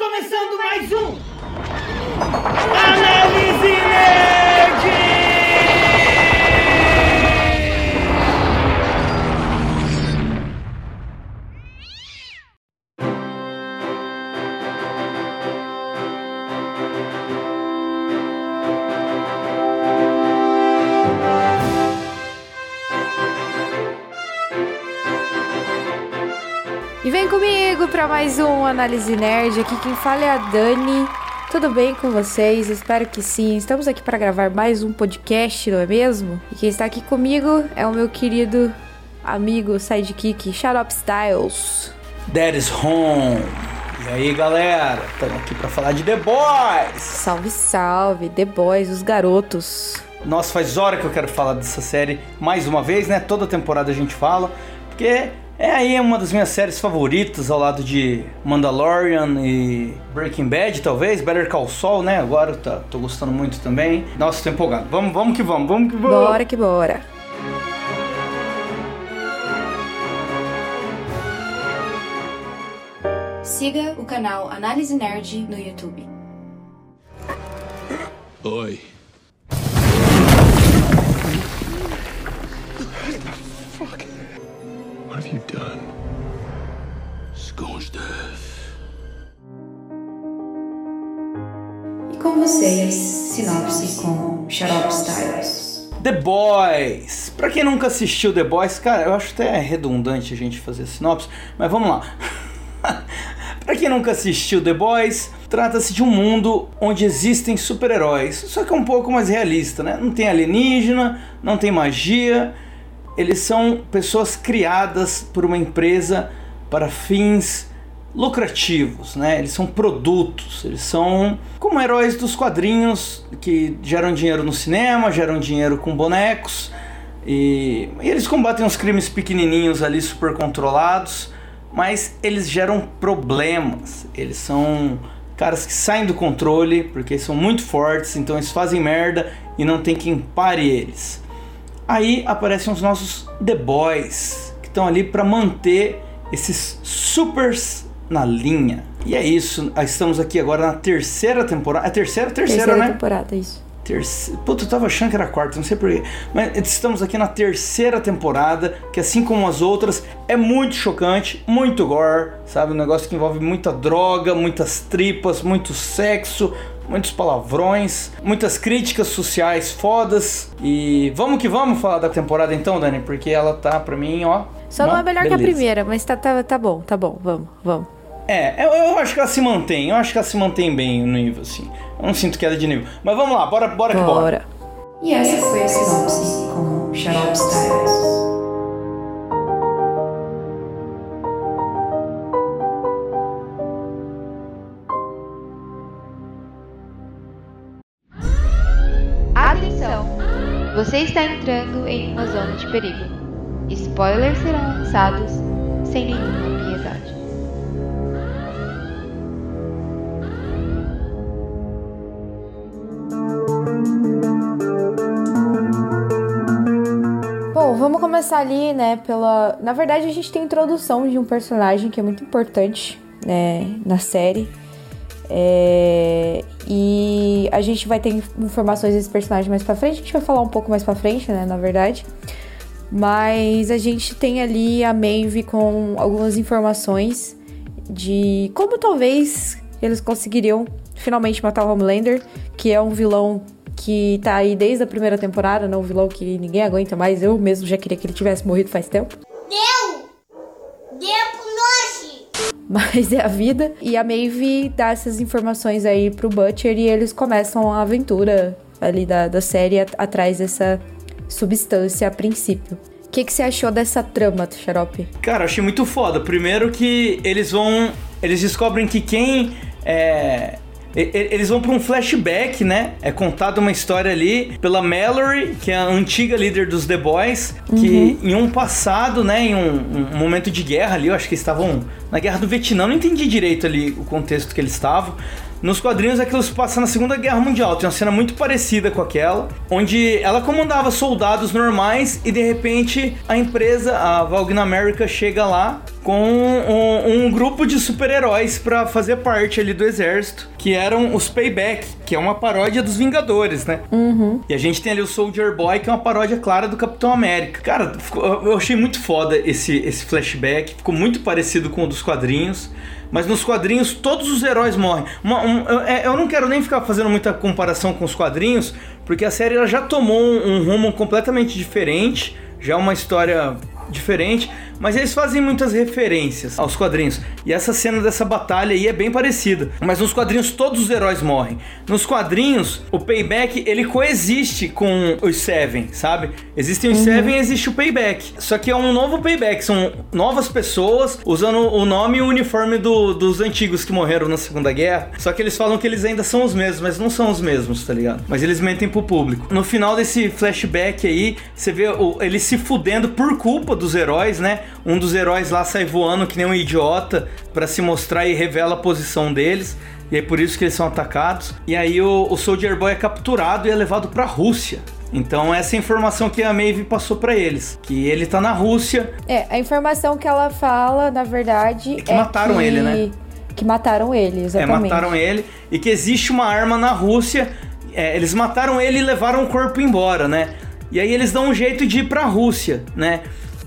começando mais um mais um Análise Nerd. Aqui quem fala é a Dani. Tudo bem com vocês? Espero que sim. Estamos aqui para gravar mais um podcast, não é mesmo? E quem está aqui comigo é o meu querido amigo sidekick Xarope Styles. That is home. E aí, galera? Estamos aqui para falar de The Boys. Salve, salve, The Boys, os garotos. Nossa, faz hora que eu quero falar dessa série mais uma vez, né? Toda temporada a gente fala, porque é aí uma das minhas séries favoritas ao lado de Mandalorian e Breaking Bad, talvez, Better Call Saul, né? Agora tá, tô gostando muito também. Nossa, tô empolgado. Vamos, vamos que vamos, vamos que vamos. Bora que bora. Siga o canal Análise Nerd no YouTube. Oi. Have you done? Scorched earth. E com vocês, sinopse com Xarope Styles. The Boys. Pra quem nunca assistiu The Boys, cara, eu acho até redundante a gente fazer sinopse, mas vamos lá. pra quem nunca assistiu The Boys, trata-se de um mundo onde existem super-heróis, só que é um pouco mais realista, né? Não tem alienígena, não tem magia, eles são pessoas criadas por uma empresa para fins lucrativos, né? Eles são produtos, eles são como heróis dos quadrinhos que geram dinheiro no cinema, geram dinheiro com bonecos e, e eles combatem os crimes pequenininhos ali super controlados, mas eles geram problemas. Eles são caras que saem do controle porque são muito fortes, então eles fazem merda e não tem quem pare eles. Aí aparecem os nossos The Boys, que estão ali para manter esses supers na linha. E é isso, estamos aqui agora na terceira temporada. É terceira? Terceira, Terceira né? temporada, isso. Terce... Puta, eu tava achando que era a quarta, não sei porquê. Mas estamos aqui na terceira temporada, que assim como as outras, é muito chocante, muito gore, sabe? Um negócio que envolve muita droga, muitas tripas, muito sexo, muitos palavrões, muitas críticas sociais fodas. E vamos que vamos falar da temporada então, Dani, porque ela tá pra mim, ó. Só não é melhor que a beleza. primeira, mas tá, tá, tá bom, tá bom, vamos, vamos. É, eu, eu acho que ela se mantém, eu acho que ela se mantém bem no nível, assim. Eu não sinto queda de nível. Mas vamos lá, bora, bora que bora. Bora. E essa foi a sinopse com Xarope Styles. Você está entrando em uma zona de perigo. Spoilers serão lançados sem nenhuma piedade. Bom, vamos começar ali, né, pela... Na verdade, a gente tem a introdução de um personagem que é muito importante, né, na série. É, E a gente vai ter informações desse personagem mais pra frente. A gente vai falar um pouco mais pra frente, né, na verdade. Mas a gente tem ali a Maeve com algumas informações de como talvez eles conseguiriam finalmente matar o Homelander, que é um vilão que tá aí desde a primeira temporada, não um vilão que ninguém aguenta mais. Eu mesmo já queria que ele tivesse morrido faz tempo. Deu! Deu pro nós! Mas é a vida. E a Maeve dá essas informações aí pro Butcher e eles começam a aventura ali da, da série at- atrás dessa substância a princípio. O que, que você achou dessa trama, Xarope? Cara, achei muito foda. Primeiro que eles vão. Eles descobrem que quem é. Eles vão pra um flashback, né? É contada uma história ali pela Mallory, que é a antiga líder dos The Boys, que em um passado, né, em um, um momento de guerra ali, eu acho que eles estavam na guerra do Vietnã, não entendi direito ali o contexto que eles estavam, Nos quadrinhos aquilo se passa na Segunda Guerra Mundial. Tem uma cena muito parecida com aquela, onde ela comandava soldados normais e de repente a empresa, a Valgna America, chega lá com um, um grupo de super-heróis para fazer parte ali do exército, que eram os Payback, que é uma paródia dos Vingadores, né? Uhum. E a gente tem ali o Soldier Boy, que é uma paródia clara do Capitão América. Cara, eu achei muito foda esse, esse flashback, ficou muito parecido com o dos quadrinhos. Mas nos quadrinhos todos os heróis morrem. Uma- um- eu, é, eu não quero nem ficar fazendo muita comparação com os quadrinhos, porque a série ela já tomou um, um rumo completamente diferente, já é uma história diferente, mas eles fazem muitas referências aos quadrinhos. E essa cena dessa batalha aí é bem parecida. Mas nos quadrinhos todos os heróis morrem. Nos quadrinhos, o Payback ele coexiste com os Seven, sabe? Existem os Seven e existe o Payback. Só que é um novo Payback, são novas pessoas usando o nome e o uniforme do- dos antigos que morreram na Segunda Guerra. Só que eles falam que eles ainda são os mesmos, mas não são os mesmos, tá ligado? Mas eles mentem pro público. No final desse flashback aí, você vê o, eles se fudendo por culpa dos heróis, né? Um dos heróis lá sai voando que nem um idiota pra se mostrar e revela a posição deles. E é por isso que eles são atacados. E aí o, o Soldier Boy é capturado e é levado pra Rússia. Então essa é a informação que a Maeve passou pra eles, que ele tá na Rússia. É, a informação que ela fala, na verdade, É que mataram ele, né? Que mataram ele, É, exatamente. mataram ele e que existe uma arma na Rússia. É, eles mataram ele e levaram o corpo embora, né? E aí eles dão um jeito de ir pra Rússia, né?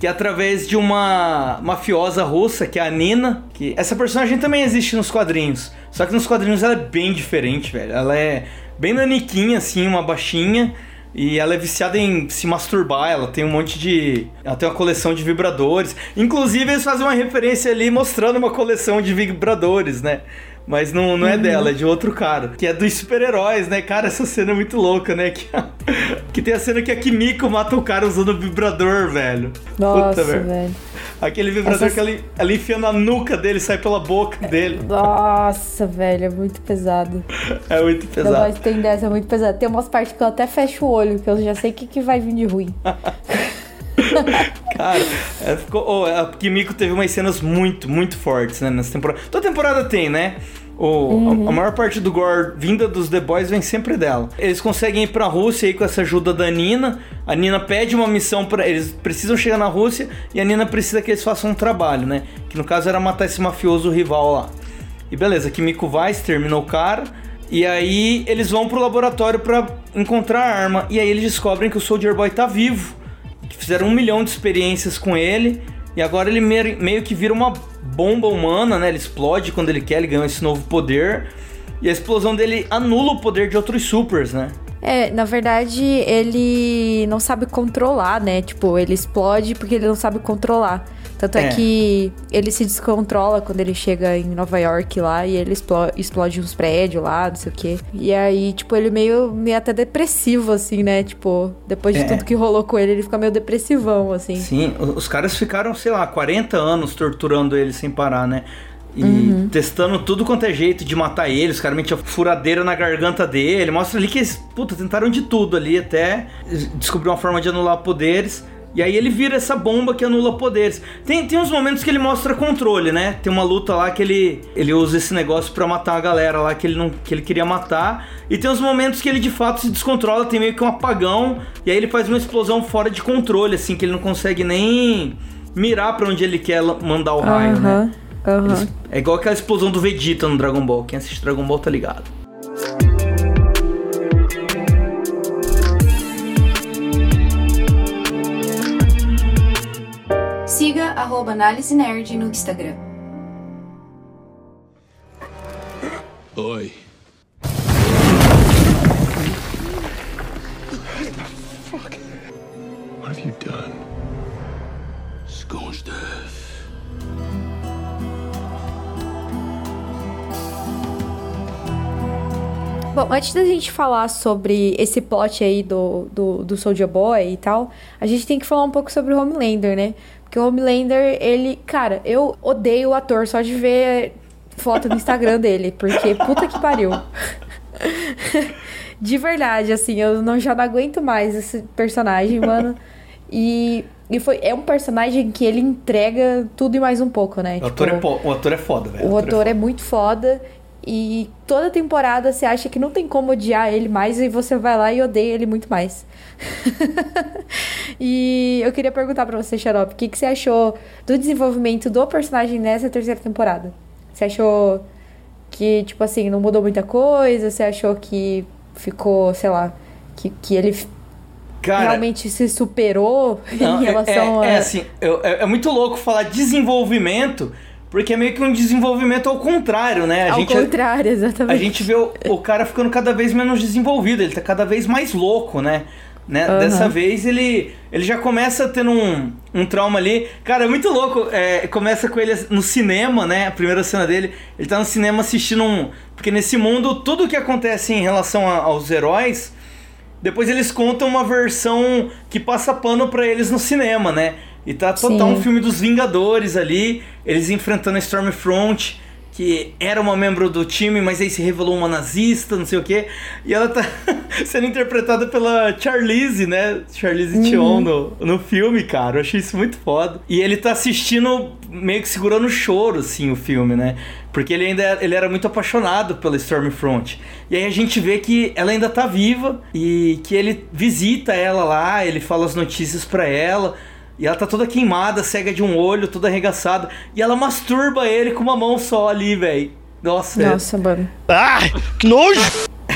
Que é através de uma mafiosa russa, que é a Nina. Que essa personagem também existe nos quadrinhos. Só que nos quadrinhos ela é bem diferente, velho. Ela é bem naniquinha, assim, uma baixinha. E ela é viciada em se masturbar, ela tem um monte de. Ela tem uma coleção de vibradores. Inclusive, eles fazem uma referência ali mostrando uma coleção de vibradores, né? Mas não, não é dela, é de outro cara. Que é dos super-heróis, né? Cara, essa cena é muito louca, né? Que, que tem a cena que a Kimiko mata o cara usando o vibrador, velho. Nossa, velho. velho. Aquele vibrador Essa- que ela, ela enfia na nuca dele, sai pela boca dele. Nossa, velho, é muito pesado. É muito pesado. Boys tem dessa, é muito pesado. Tem umas partes que eu até fecho o olho, que eu já sei o que, que vai vir de ruim. Cara, é, ficou, oh, a Kimiko teve umas cenas muito, muito fortes, né, nessa temporada. Toda temporada tem, né? O, a, a maior parte do gore vinda dos The Boys vem sempre dela. Eles conseguem ir pra Rússia aí com essa ajuda da Nina. A Nina pede uma missão para Eles precisam chegar na Rússia e a Nina precisa que eles façam um trabalho, né? Que no caso era matar esse mafioso rival lá. E beleza, Kimiko vai, extermina o cara. E aí eles vão pro laboratório pra encontrar a arma. E aí eles descobrem que o Soldier Boy tá vivo fizeram um milhão de experiências com ele e agora ele meio, que vira uma bomba humana, né? Ele explode quando ele quer, ele ganha esse novo poder e a explosão dele anula o poder de outros supers, né? É, na verdade, ele não sabe controlar, né? Tipo, ele explode porque ele não sabe controlar. Tanto é, É. que ele se descontrola quando ele chega em Nova York lá e ele explo- explode uns prédios lá, não sei o quê. E aí, tipo, ele meio, meio até depressivo, assim, né? Tipo, depois de É. tudo que rolou com ele, ele fica meio depressivão, assim. Sim, os caras ficaram, sei lá, 40 anos torturando ele sem parar, né? E testando tudo quanto é jeito de matar ele, os caras metiam furadeira na garganta dele. Mostra ali que eles, puta, tentaram de tudo ali até descobrir uma forma de anular poderes. E aí ele vira essa bomba que anula poderes. Tem, tem uns momentos que ele mostra controle, né? Tem uma luta lá que ele, ele usa esse negócio pra matar a galera lá que ele, não, que ele queria matar. E tem uns momentos que ele de fato se descontrola, tem meio que um apagão. E aí ele faz uma explosão fora de controle, assim, que ele não consegue nem mirar pra onde ele quer mandar o raio, né? Eles- É igual aquela explosão do Vegeta no Dragon Ball. Quem assiste Dragon Ball tá ligado. Arroba Análise Nerd no Instagram. Oi. Fuck. What have you done? Scorched earth. Bom, antes da gente falar sobre esse plot aí do, do, do Soldier Boy e tal, a gente tem que falar um pouco sobre o Homelander, né? Porque o Homelander, ele. Cara, eu odeio o ator só de ver foto no Instagram dele, porque puta que pariu. de verdade, assim, eu não, já não aguento mais esse personagem, mano. E, e foi, é um personagem que ele entrega tudo e mais um pouco, né? O ator, é, po- o ator é foda, velho. O ator é muito foda. E toda temporada você acha que não tem como odiar ele mais e você vai lá e odeia ele muito mais. e eu queria perguntar pra você, Xarope, o que, que você achou do desenvolvimento do personagem nessa terceira temporada? Você achou que, tipo assim, não mudou muita coisa? Você achou que ficou, sei lá, que, que ele Cara, realmente se superou não, em é- relação é, a. é assim, eu- é, é muito louco falar desenvolvimento, porque é meio que um desenvolvimento ao contrário, né? A Ao gente, contrário, exatamente. A gente vê o, o cara ficando cada vez menos desenvolvido, ele tá cada vez mais louco, né? né? Aham. Dessa vez ele, ele já começa tendo um, um trauma ali. Cara, é muito louco. é, começa com ele no cinema, né? A primeira cena dele. Ele tá no cinema assistindo um. Porque nesse mundo, tudo que acontece em relação a- aos heróis. Depois eles contam uma versão que passa pano pra eles no cinema, né? E tá total Sim. um filme dos Vingadores ali, eles enfrentando a Stormfront, que era uma membro do time, mas aí se revelou uma nazista, não sei o quê. E ela tá sendo interpretada pela Charlize, né? Charlize Theron no, no filme, cara. Eu achei isso muito foda. E ele tá assistindo, meio que segurando o choro, assim, o filme, né? Porque ele ainda ele era muito apaixonado pela Stormfront. E aí a gente vê que ela ainda tá viva e que ele visita ela lá, ele fala as notícias pra ela. E ela tá toda queimada, cega de um olho, toda arregaçada. E ela masturba ele com uma mão só ali, velho. Nossa, é- Nossa, mano. Ah, que nojo!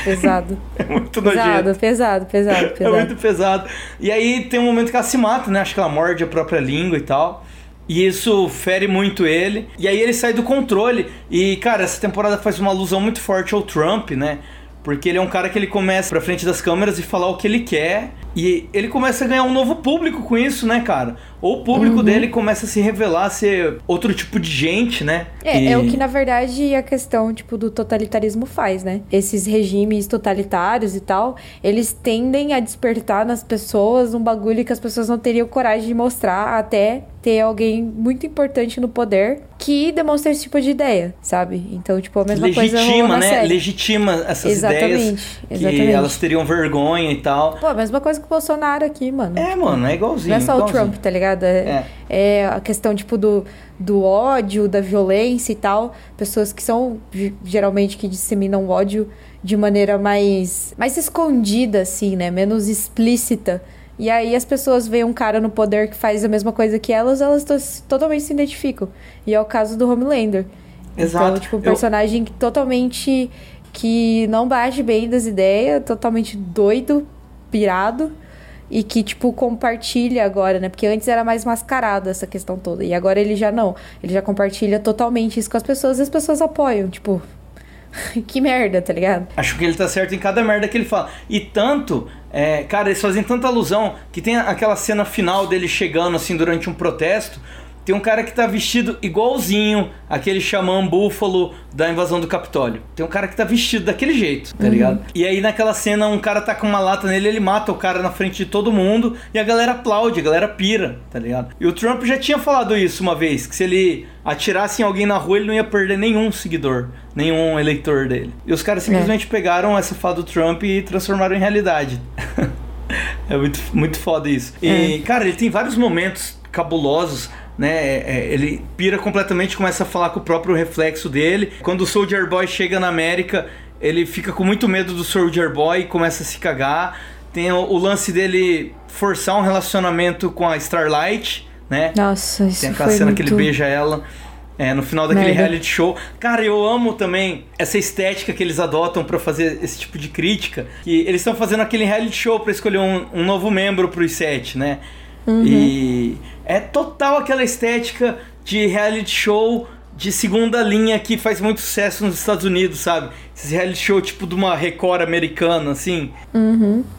Pesado. é, muito nojento. pesado, pesado, pesado, É pesado. muito pesado. E aí tem um momento que ela se mata, né? Acho que ela morde a própria língua e tal. E isso fere muito ele. E aí ele sai do controle. E, cara, essa temporada faz uma alusão muito forte ao Trump, né? Porque ele é um cara que ele começa pra frente das câmeras e falar o que ele quer. E ele começa a ganhar um novo público com isso, né, cara? Ou o público dele começa a se revelar ser outro tipo de gente, né? É, E- é o que na verdade a questão tipo do totalitarismo faz, né? Esses regimes totalitários e tal, eles tendem a despertar nas pessoas um bagulho que as pessoas não teriam coragem de mostrar até ter alguém muito importante no poder que demonstra esse tipo de ideia, sabe? Então, tipo, a mesma coisa rolou legitima, né? série. Legitima essas Exatamente, ideias que exatamente. elas teriam vergonha e tal. Pô, a mesma coisa que o Bolsonaro aqui, mano. É, mano, é igualzinho. Não é só o igualzinho. Trump, tá ligado? É, é a questão, tipo, do, do ódio, da violência e tal. Pessoas que são, ge- geralmente, que disseminam ódio de maneira mais, mais escondida, assim, né? Menos explícita. E aí as pessoas veem um cara no poder que faz a mesma coisa que elas, elas to- totalmente se identificam. E é o caso do Homelander. Exato. Então, tipo, um Eu- personagem que totalmente... Que não bate bem das ideias, totalmente doido, pirado e que, tipo, compartilha agora, né? Porque antes era mais mascarado essa questão toda. E agora ele já não. Ele já compartilha totalmente isso com as pessoas e as pessoas apoiam. Tipo, que merda, tá ligado? Acho que ele tá certo em cada merda que ele fala. E tanto, é, cara, eles fazem tanta alusão que tem aquela cena final dele chegando assim durante um protesto. Tem um cara que tá vestido igualzinho aquele xamã búfalo da invasão do Capitólio. Tem um cara que tá vestido daquele jeito, tá ligado? E aí naquela cena um cara tá com uma lata nele, ele mata o cara na frente de todo mundo e a galera aplaude, a galera pira, tá ligado? E o Trump já tinha falado isso uma vez, que se ele atirasse em alguém na rua, ele não ia perder nenhum seguidor, nenhum eleitor dele. E os caras simplesmente pegaram essa fala do Trump e transformaram em realidade. É muito, muito foda isso. E, cara, ele tem vários momentos cabulosos, né? É, é, ele pira completamente, começa a falar com o próprio reflexo dele. Quando o Soldier Boy chega na América, ele fica com muito medo do Soldier Boy e começa a se cagar. Tem o, o lance dele forçar um relacionamento com a Starlight, né? Nossa, isso Tem aquela foi cena muito... que ele beija ela é, no final daquele Merda. reality show. Cara, eu amo também essa estética que eles adotam pra fazer esse tipo de crítica. Que eles estão fazendo aquele reality show pra escolher um, um novo membro pros sete, né? E é total aquela estética de reality show de segunda linha que faz muito sucesso nos Estados Unidos, sabe? Esse reality show tipo de uma Record americana, assim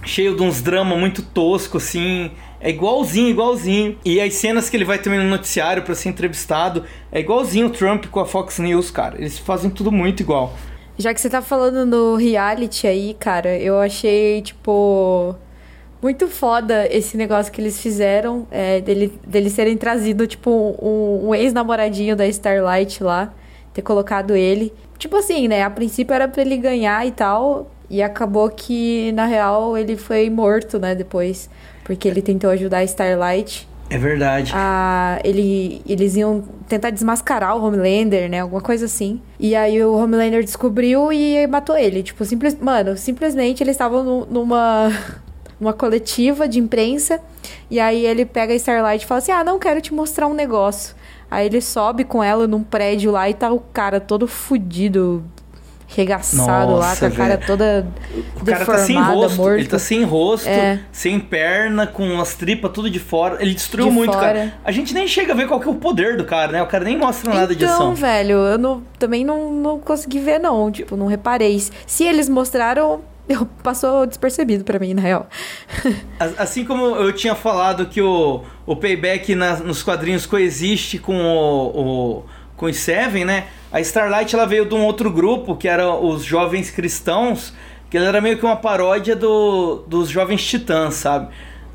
cheio de uns drama muito tosco, assim. É igualzinho, igualzinho. E as cenas que ele vai também no noticiário pra ser entrevistado, é igualzinho o Trump com a Fox News, cara. Eles fazem tudo muito igual. Já que você tá falando no reality aí, cara, eu achei, tipo, muito foda esse negócio que eles fizeram, é, dele, dele serem trazido, tipo, um, um ex-namoradinho da Starlight lá, ter colocado ele. Tipo assim, né? A princípio era pra ele ganhar e tal, e acabou que, na real, ele foi morto, né, depois, porque ele tentou ajudar a Starlight. É verdade. a, ele, eles iam tentar desmascarar o Homelander, né? Alguma coisa assim. E aí o Homelander descobriu e matou ele. Tipo, simples, mano, simplesmente eles estavam nu- numa, numa coletiva de imprensa. E aí ele pega a Starlight e fala assim: Ah, não quero te mostrar um negócio. Aí ele sobe com ela num prédio lá e tá o cara todo fudido, regaçado lá, Nossa, com a cara velho. toda O cara tá sem rosto, morto. ele tá sem rosto, É. sem perna, com as tripas tudo de fora. Ele destruiu De muito, fora. cara. A gente nem chega a ver qual que é o poder do cara, né? O cara nem mostra nada de então, ação. velho, eu não- também não, não consegui ver, não. Tipo, não reparei. Se eles mostraram, eu, passou despercebido pra mim, na real. Assim como eu tinha falado que o, o Payback na- nos quadrinhos coexiste com o, o- com os Seven, né? A Starlight ela veio de um outro grupo que era os Jovens Cristãos, que ele era meio que uma paródia do, dos Jovens Titãs, sabe?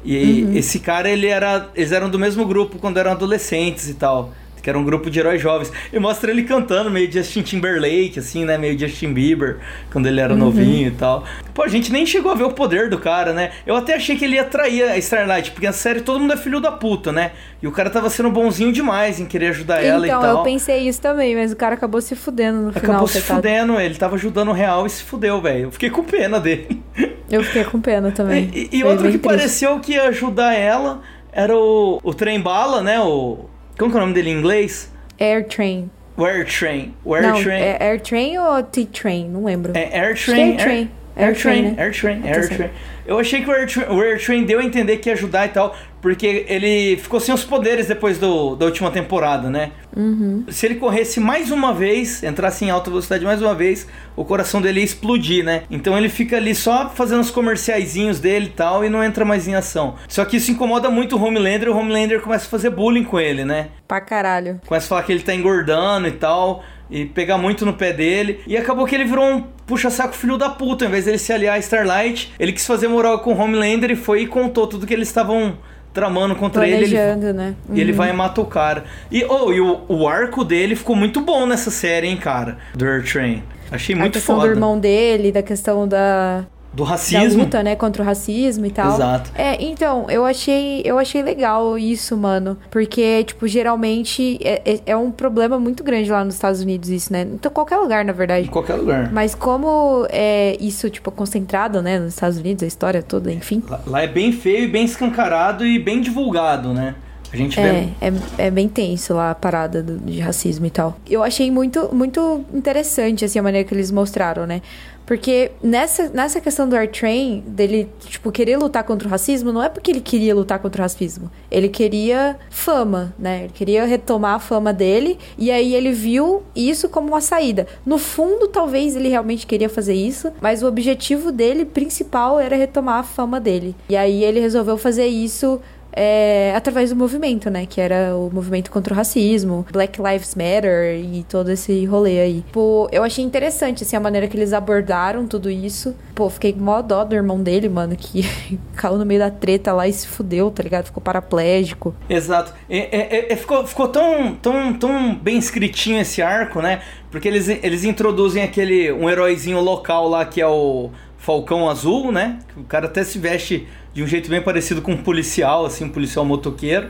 E esse cara, ele era, eles eram do mesmo grupo quando eram adolescentes e tal. Que era um grupo de heróis jovens. E mostra ele cantando meio Justin Timberlake, assim, né? Meio Justin Bieber, quando ele era novinho e tal. Pô, a gente nem chegou a ver o poder do cara, né? Eu até achei que ele ia trair a Starlight, porque na série todo mundo é filho da puta, né? E o cara tava sendo bonzinho demais em querer ajudar ela e então, tal. eu pensei isso também, mas o cara acabou se fudendo no final, Acabou se coitado. fudendo, ele tava ajudando o real e se fudeu, velho. Eu fiquei com pena dele. Eu fiquei com pena também. E, e outro que triste. pareceu que ia ajudar ela era o, o Trem Bala, né? O. Como que é o nome dele em inglês? Air Train. Air Train. Air não, Train. é Air Train ou T-Train? Não lembro. É Air é Train. Air Train. Air, Air Train, Train, né? Air Train, tá. Train. Eu achei que o Air, Train, o deu a entender que ia ajudar e tal, porque ele ficou sem os poderes depois do, da última temporada, né? Uhum. Se ele corresse mais uma vez, entrasse em alta velocidade mais uma vez, o coração dele ia explodir, né? Então ele fica ali só fazendo os comerciaizinhos dele e tal, e não entra mais em ação. Só que isso incomoda muito o Homelander, e o Homelander começa a fazer bullying com ele, né? Pra caralho. Começa a falar que ele tá engordando e tal. E pegar muito no pé dele. E acabou que ele virou um puxa-saco filho da puta. Em vez dele se aliar a Starlight, ele quis fazer moral com o Homelander e foi e contou tudo que eles estavam tramando contra ele. ele. Né? E ele Uhum. vai e mata o cara. E, oh, e o, o arco dele ficou muito bom nessa série, hein, cara? Do Air Train. Achei A muito questão foda. do irmão dele, da questão da, Do da racismo. luta, né, contra o racismo e tal. Exato. É, então, eu achei, eu achei legal isso, mano. Porque, tipo, geralmente é, é, é um problema muito grande lá nos Estados Unidos, isso, né? Então, qualquer lugar, na Em verdade. qualquer lugar. Mas como é isso, tipo, concentrado, né, nos Estados Unidos, a história toda, enfim. Lá, lá é bem feio e bem escancarado e bem divulgado, né? A gente vê. É, é, é bem tenso lá a parada do- de racismo e tal. Eu achei muito, muito interessante, assim, a maneira que eles mostraram, né? Porque nessa, nessa questão do Air Train, dele, tipo, querer lutar contra o racismo, não é porque ele queria lutar contra o racismo. Ele queria fama, né? Ele queria retomar a fama dele, e aí ele viu isso como uma saída. No fundo, talvez ele realmente queria fazer isso, mas o objetivo dele principal era retomar a fama dele. E aí ele resolveu fazer isso é, através do movimento, né? Que era o movimento contra o racismo, Black Lives Matter e todo esse rolê aí. Pô, eu achei interessante, assim, a maneira que eles abordaram tudo isso. Pô, fiquei mó dó do irmão dele, mano, que caiu no meio da treta lá e se fudeu, tá ligado? Ficou paraplégico. Exato. É, é- é- ficou ficou tão, tão, tão bem escritinho esse arco, né? Porque eles, eles introduzem aquele um heróizinho local lá que é o Falcão Azul, né? O cara até se veste de um jeito bem parecido com um policial, assim, um policial motoqueiro.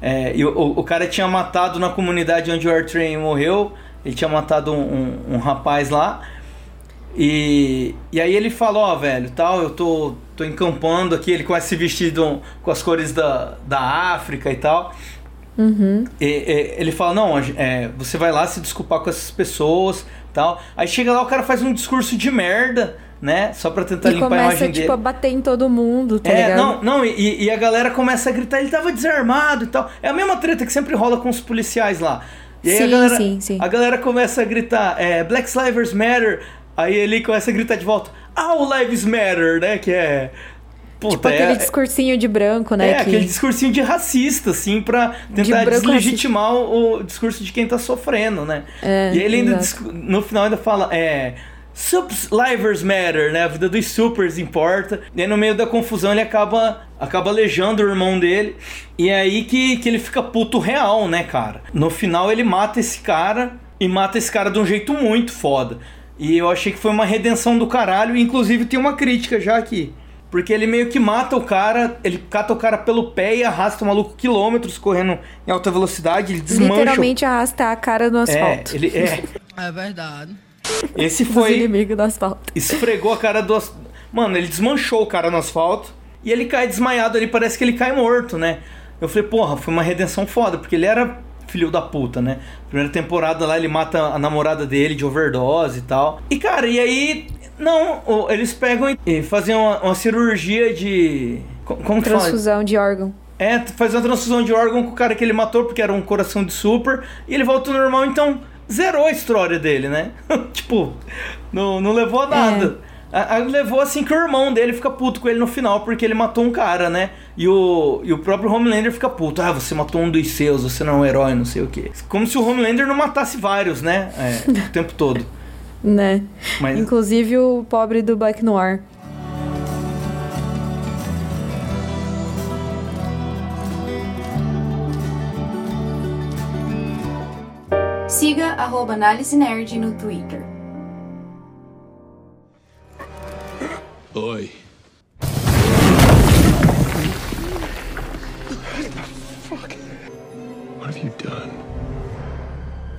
É, e o, o- cara tinha matado na comunidade onde o Air Train morreu. Ele tinha matado um, um- um rapaz lá. E, e aí ele fala, ó, velho, tal, eu tô, tô encampando aqui, ele começa a se vestir do- com as cores da, da África e tal. Uhum. E, e, ele fala, não, é, você vai lá se desculpar com essas pessoas tal. Aí chega lá, o cara faz um discurso de merda, né? Só pra tentar e limpar a começa, imagem tipo, dele. a bater em todo mundo, tá É, ligado? não, não, e, e a galera começa a gritar, ele tava desarmado e tal. É a mesma treta que sempre rola com os policiais lá. E aí a Sim, galera, sim, sim. a galera começa a gritar, é, Black Lives Matter. Aí ele começa a gritar de volta, All Lives Matter, né? Que é. Puta, Tipo é, aquele discursinho de branco, né? é, que... aquele discursinho de racista, assim, pra tentar branco deslegitimar o, o discurso de quem tá sofrendo, né? É, e ele ainda, exato. no final ainda fala, é... Subs livers matter, né? A vida dos supers importa. E aí no meio da confusão ele acaba, acaba aleijando o irmão dele. E é aí que, que ele fica puto real, né, cara? No final ele mata esse cara e mata esse cara de um jeito muito foda. E eu achei que foi uma redenção do caralho. Inclusive tem uma crítica já aqui. porque ele meio que mata o cara, ele cata o cara pelo pé e arrasta o maluco quilômetros correndo em alta velocidade, ele desmancha. Literalmente arrastar a cara no É, asfalto. ele é. É verdade. Esse Os foi inimigos do asfalto. esfregou a cara do as- Mano, ele desmanchou o cara no asfalto e ele cai desmaiado ali, parece que ele cai morto, né? Eu falei, porra, foi uma redenção foda, porque ele era filho da puta, né? Primeira temporada lá ele mata a namorada dele de overdose e tal. E cara, e aí não, eles pegam e- fazem uma, uma cirurgia de co- como que fala? Transfusão de órgão. É, faz uma transfusão de órgão com o cara que ele matou, porque era um coração de super, e ele volta ao normal, então zerou a história dele, né? tipo, não, não levou a nada. A- a- levou assim que o irmão dele fica puto com ele no final, porque ele matou um cara, né? E o, e o próprio Homelander fica puto. Ah, você matou um dos seus, você não é um herói, não sei o quê. Como se o Homelander não matasse vários, né? É, o tempo todo. Né? Mas Inclusive o pobre do Black Noir. Siga arroba Análise Nerd no Twitter. Oi. What have you done?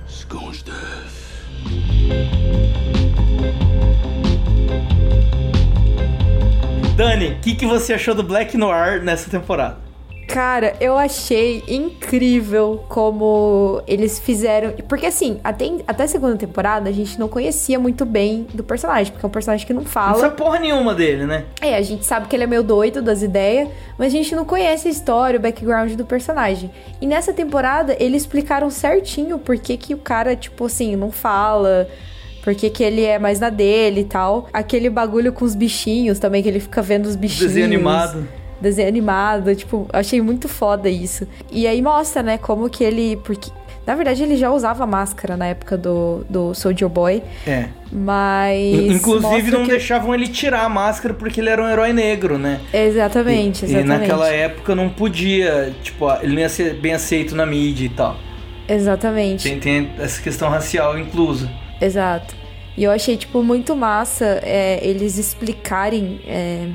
Scorched earth. Dani, o que, que você achou do Black Noir nessa temporada? Cara, eu achei incrível como eles fizeram. Porque assim, até, até a segunda temporada a gente não conhecia muito bem do personagem, porque é um personagem que não Não fala. sabe porra nenhuma dele, né? É, a gente sabe que ele é meio doido das ideias, mas a gente não conhece a história, o background do personagem. E nessa temporada eles explicaram certinho por que, que o cara, tipo assim, não fala. Por que, que ele é mais na dele e tal. Aquele bagulho com os bichinhos também, que ele fica vendo os bichinhos. Desenho animado. Desenho animado, tipo, achei muito foda isso. E aí mostra, né, como que ele. Porque. Na verdade, ele já usava máscara na época do, do Soldier Boy, É. mas. Inclusive não que- deixavam ele tirar a máscara porque ele era um herói negro, né? Exatamente, E- exatamente. E naquela época não podia, tipo, ele não ia ser bem aceito na mídia e tal. Exatamente. Tem, tem essa questão racial inclusa. Exato. E eu achei, tipo, muito massa é, eles explicarem é,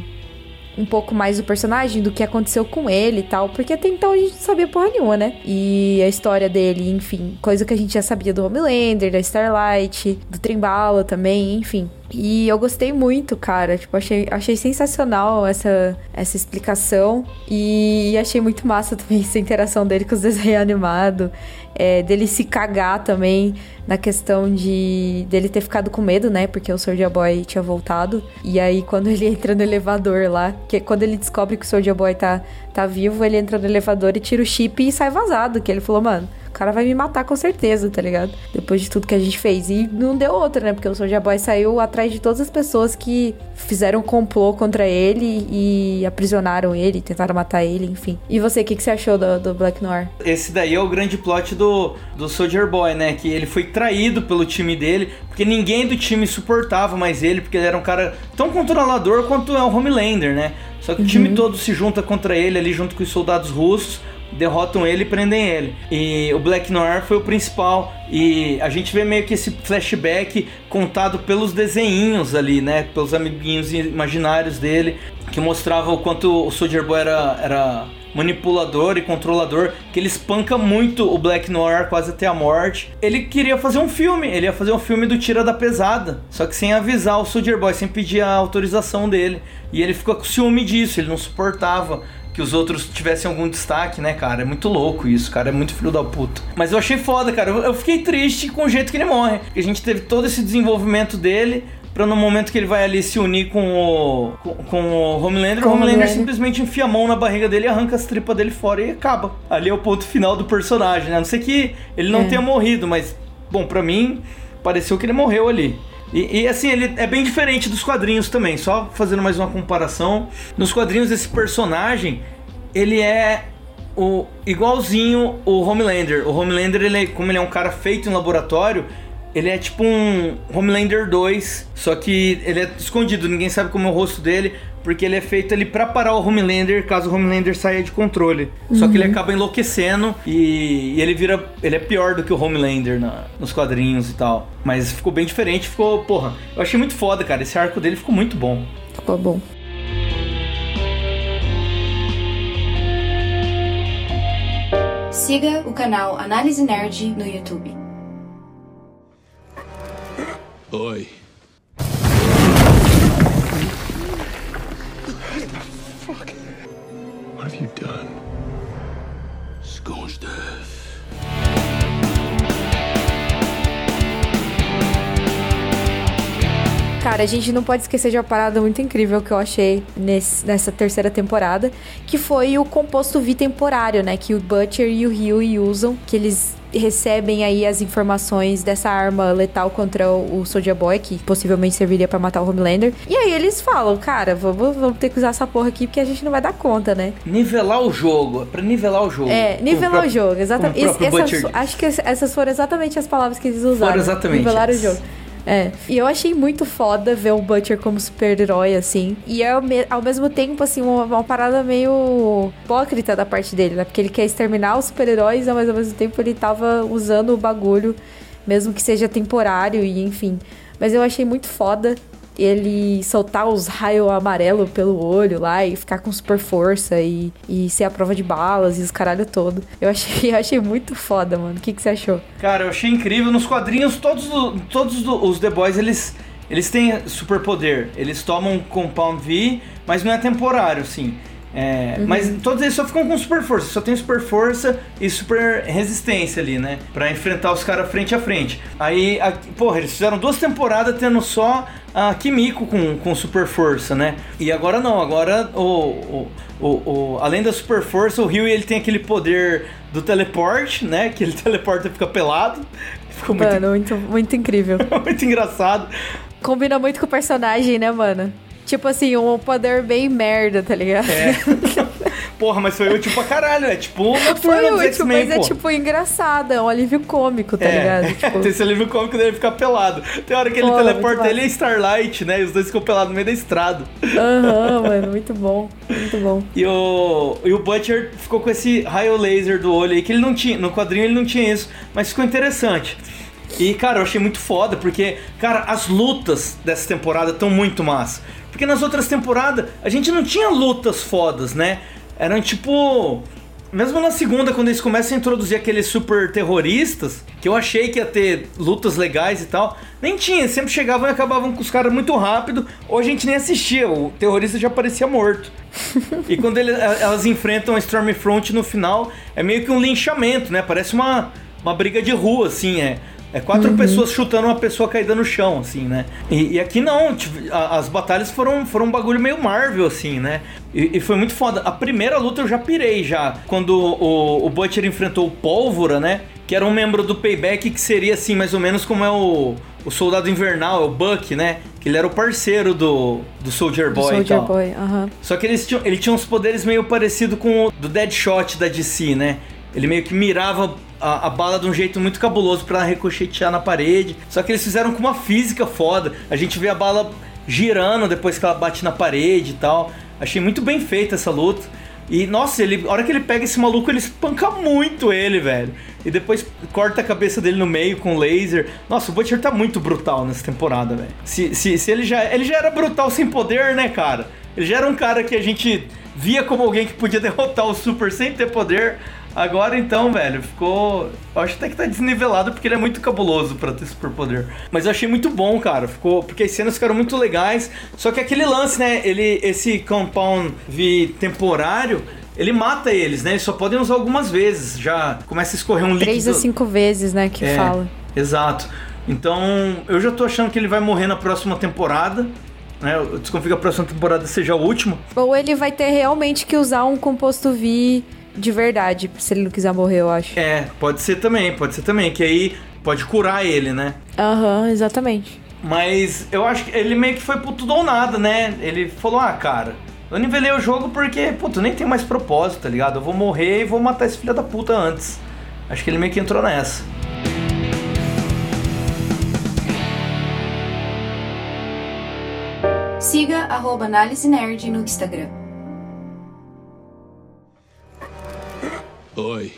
um pouco mais do personagem, do que aconteceu com ele e tal. Porque até então a gente não sabia porra nenhuma, né? E a história dele, enfim, coisa que a gente já sabia do Homelander, da Starlight, do Trembala também, enfim. E eu gostei muito, cara. Tipo, achei, achei sensacional essa, essa explicação. E achei muito massa também essa interação dele com os desenhos animados. É, dele se cagar também na questão de dele ter ficado com medo, né? Porque o Soldier Boy tinha voltado. E aí, quando ele entra no elevador lá, que quando ele descobre que o Soldier Boy tá, tá vivo, ele entra no elevador e tira o chip e sai vazado. Que ele falou, mano, o cara vai me matar com certeza, tá ligado? Depois de tudo que a gente fez. E não deu outra, né? Porque o Soldier Boy saiu atrás de todas as pessoas que fizeram complô contra ele e aprisionaram ele, tentaram matar ele, enfim. E você, o que, que você achou do, do Black Noir? Esse daí é o grande plot do, do Soldier Boy, né? Que ele foi traído pelo time dele, porque ninguém do time suportava mais ele, porque ele era um cara tão controlador quanto é o Homelander, né? Só que o time todo se junta contra ele ali junto com os soldados russos, derrotam ele e prendem ele. E o Black Noir foi o principal. E a gente vê meio que esse flashback contado pelos desenhinhos ali, né? Pelos amiguinhos imaginários dele, que mostrava o quanto o Soldier Boy era, era manipulador e controlador, que ele espanca muito o Black Noir quase até a morte. Ele queria fazer um filme, ele ia fazer um filme do Tira da Pesada, só que sem avisar o Soldier Boy, sem pedir a autorização dele. E ele ficou com ciúme disso, ele não suportava que os outros tivessem algum destaque, né, cara? É muito louco isso, cara. É muito filho da puta. Mas eu achei foda, cara. Eu, eu fiquei triste com o jeito que ele morre. Porque a gente teve todo esse desenvolvimento dele. Pra no momento que ele vai ali se unir com o, com, com o Homelander, Com o Homelander simplesmente enfia a mão na barriga dele, arranca as tripas dele fora e acaba. Ali é o ponto final do personagem, né? A não sei que ele não É. tenha morrido, mas, bom, pra mim, pareceu que ele morreu ali. E, e, assim, ele é bem diferente dos quadrinhos também. Só fazendo mais uma comparação. Nos quadrinhos, esse personagem, ele é o igualzinho o Homelander. O Homelander, ele é- como ele é um cara feito em laboratório, ele é tipo um Homelander 2, só que ele é escondido, ninguém sabe como é o rosto dele, porque ele é feito ali para parar o Homelander caso o Homelander saia de controle. Uhum. Só que ele uhum. acaba enlouquecendo e, e, ele vira. Ele é pior do que o Homelander na, nos quadrinhos e tal. Mas ficou bem diferente, ficou. Porra, eu achei muito foda, cara. Esse arco dele ficou muito bom. Ficou bom. Siga o canal Análise Nerd no YouTube. Oi. Have you done? Scorched earth. Cara, a gente não pode esquecer de uma parada muito incrível que eu achei nesse- nessa terceira temporada, que foi o composto V temporário, né? Que o Butcher e o Huey usam, que eles recebem aí as informações dessa arma letal contra o o Soldier Boy, que possivelmente serviria pra matar o Homelander. E aí eles falam, cara, vamos, vamos ter que usar essa porra aqui porque a gente não vai dar conta, né? Nivelar o jogo, é pra nivelar o jogo. É, nivelar o próprio- jogo, exatamente. o Butcher acho que essas foram exatamente as palavras que eles usaram. Foram exatamente Nivelar o jogo. É. E eu achei muito foda ver o Butcher como super-herói, assim. E é ao, me- ao mesmo tempo, assim, uma, uma parada meio hipócrita da parte dele, né? Porque ele quer exterminar os super-heróis, mas ao mesmo tempo ele tava usando o bagulho, mesmo que seja temporário e enfim. Mas eu achei muito foda ele soltar os raios amarelo pelo olho lá e ficar com super força e, e ser a prova de balas e os caralho todo. Eu achei, eu achei muito foda, mano. O que, que você achou? Cara, eu achei incrível. Nos quadrinhos, todos, todos do- os The Boys, eles, eles têm superpoder. Eles tomam Compound V, mas não é temporário, sim. É, Mas todos eles só ficam com super força. Só tem super força e super resistência ali, né? Pra enfrentar os caras frente a frente. Aí, a, porra, eles fizeram duas temporadas tendo só a Kimiko com, com super força, né? E agora não, agora o, o, o, além da super força, o Rio ele tem aquele poder do teleporte, né? Que ele teleporta e fica pelado. Ficou muito, Mano, muito, muito incrível. muito engraçado. Combina muito com o personagem, né, mano? Tipo assim, um poder bem merda, tá ligado? É. Porra, mas foi útil pra caralho. É tipo uma Foi útil, mas é pô. tipo engraçado, é um alívio cômico, tá ligado? Tipo, Tem esse livro cômico dele ficar pelado. Tem hora que ele Pô, teleporta ele e Starlight, né? E os dois ficam pelados no meio da estrada. aham, mano, muito bom, muito bom. E o, e o Butcher ficou com esse raio laser do olho aí, que ele não tinha. No quadrinho ele não tinha isso, mas ficou interessante. E, cara, eu achei muito foda, porque, cara, as lutas dessa temporada estão muito massa. Porque nas outras temporadas a gente não tinha lutas fodas, né? Eram tipo. Mesmo na segunda, quando eles começam a introduzir aqueles super terroristas, que eu achei que ia ter lutas legais e tal, nem tinha, sempre chegavam e acabavam com os caras muito rápido, ou a gente nem assistia, o terrorista já parecia morto. e quando ele- elas enfrentam a Stormfront no final, é meio que um linchamento, né? Parece uma, uma briga de rua, assim, é. É quatro pessoas chutando uma pessoa caída no chão, assim, né? E, e aqui não, a- as batalhas foram, foram um bagulho meio Marvel, assim, né? E, e foi muito foda. A primeira luta eu já pirei já. Quando o, o Butcher enfrentou o Pólvora, né? Que era um membro do Payback que seria, assim, mais ou menos como é o, o Soldado Invernal, é o Buck, né? Que ele era o parceiro do, do Soldier Boy e Soldier tal. Boy, aham. Só que eles tinham, ele tinha uns poderes meio parecido com o do Deadshot da DC, né? Ele meio que mirava a, a bala de um jeito muito cabuloso pra ricochetear na parede. Só que eles fizeram com uma física foda. A gente vê a bala girando depois que ela bate na parede e tal. Achei muito bem feita essa luta. E, nossa, ele, a hora que ele pega esse maluco, ele espanca muito ele, velho. E depois corta a cabeça dele no meio com laser. Nossa, o Butcher tá muito brutal nessa temporada, velho. Se, se, se ele já. Ele já era brutal sem poder, né, cara? Ele já era um cara que a gente via como alguém que podia derrotar o Super sem ter poder. Agora então, velho, ficou. Eu acho até que tá desnivelado porque ele é muito cabuloso pra ter superpoder. Mas eu achei muito bom, cara. Ficou. Porque as cenas ficaram muito legais. Só que aquele lance, né? Ele. Esse compound V temporário. Ele mata eles, né? Eles só podem usar algumas vezes. Já começa a escorrer um líquido. Três a cinco vezes, né, que É, fala. Exato. Então, eu já tô achando que ele vai morrer na próxima temporada. Né? Eu desconfio que a próxima temporada seja a última. Ou ele vai ter realmente que usar um composto V de verdade, se ele não quiser morrer, eu acho. É, pode ser também, pode ser também, que aí pode curar ele, né? Aham, exatamente. Mas eu acho que ele meio que foi pro tudo ou nada, né? Ele falou, ah, cara, eu nivelei o jogo porque, puta, nem tem mais propósito, tá ligado? Eu vou morrer e vou matar esse filho da puta antes. Acho que ele meio que entrou nessa. Siga arroba Análise Nerd no Instagram. Oi.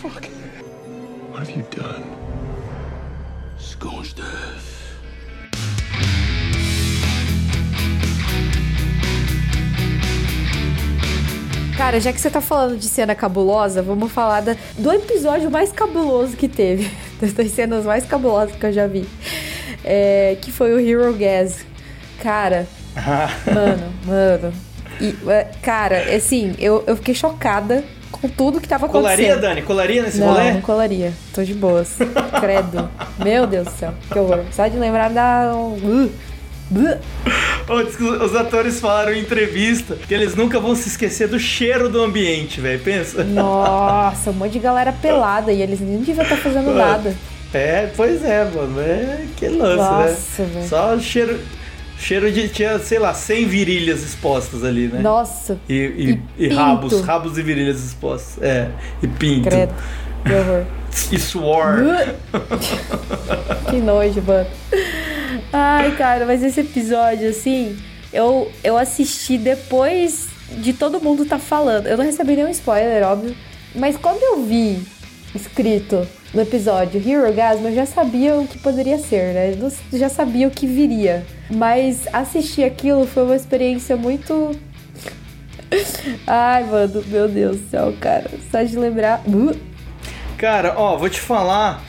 Fuck. What have you done? Scorched earth. Cara, já que você tá falando de cena cabulosa, vamos falar da- do episódio mais cabuloso que teve. Das cenas mais cabulosas que eu já vi. É, que foi o Hero Gas. Cara, mano, mano. E, é, cara, assim, eu, eu fiquei chocada com tudo que tava Colaria, acontecendo. Dani? Colaria nesse não, rolê? não colaria. Tô de boas. Credo. Meu Deus do céu, que horror. Só de lembrar da. Uh, Os atores falaram em entrevista que eles nunca vão se esquecer do cheiro do ambiente, velho. Pensa. Nossa, um monte de galera pelada e eles nem deviam estar fazendo nada. É, pois é, mano. É que lance, Nossa, né? velho. Só cheiro. Cheiro de. Tinha, sei lá, 100 virilhas expostas ali, né? Nossa, E, e, E e rabos, rabos e virilhas expostas. É, e pinto. credo. Que horror. E suor. que nojo, mano. Ai, cara, mas esse episódio, assim, eu, eu assisti depois de todo mundo tá falando. Eu não recebi nenhum spoiler, óbvio. Mas quando eu vi escrito no episódio Hero Gasm, eu já sabia o que poderia ser, né? Eu já sabia o que viria. Mas assistir aquilo foi uma experiência muito. Ai, mano, meu Deus do céu, cara. Só de lembrar. Uh, Cara, ó, vou te falar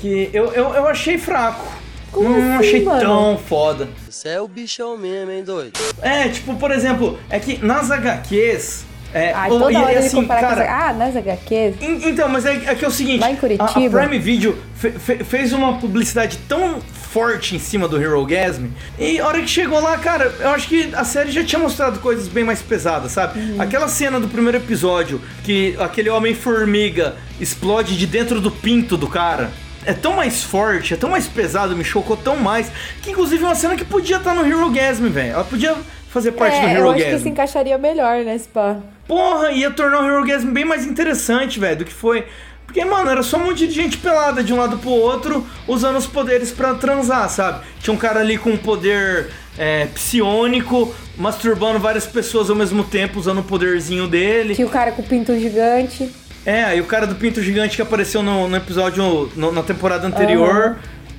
que eu, eu, eu achei fraco. Como não assim, achei mano? tão foda. Você é o bichão mesmo, hein, doido? É, tipo, por exemplo, é que nas HQs. É, Ai, toda e, hora ele assim, comparar cara, com as... Ah, nas HQs. En- Então, mas é, é que é o seguinte: Lá em Curitiba. A, a Prime Video fe- fe- fez uma publicidade tão forte em cima do Hero Gasm. E a hora que chegou lá, cara, eu acho que a série já tinha mostrado coisas bem mais pesadas, sabe? Uhum. Aquela cena do primeiro episódio que aquele Homem-Formiga explode de dentro do pinto do cara. É tão mais forte, é tão mais pesado, me chocou tão mais. Que inclusive é uma cena que podia estar no Hero Gasm, velho. Ela podia fazer parte do É, Hero eu acho que Gasm. se encaixaria melhor, né, Spa? Porra, ia tornar o Hero Gasm bem mais interessante, velho, do que foi. Porque, mano, era só um monte de gente pelada de um lado pro outro, usando os poderes pra transar, sabe? Tinha um cara ali com um poder é, psionico, masturbando várias pessoas ao mesmo tempo, usando o poderzinho dele. Tinha o cara com o pinto gigante. É, e o cara do pinto gigante que apareceu no, no episódio, no- na temporada anterior.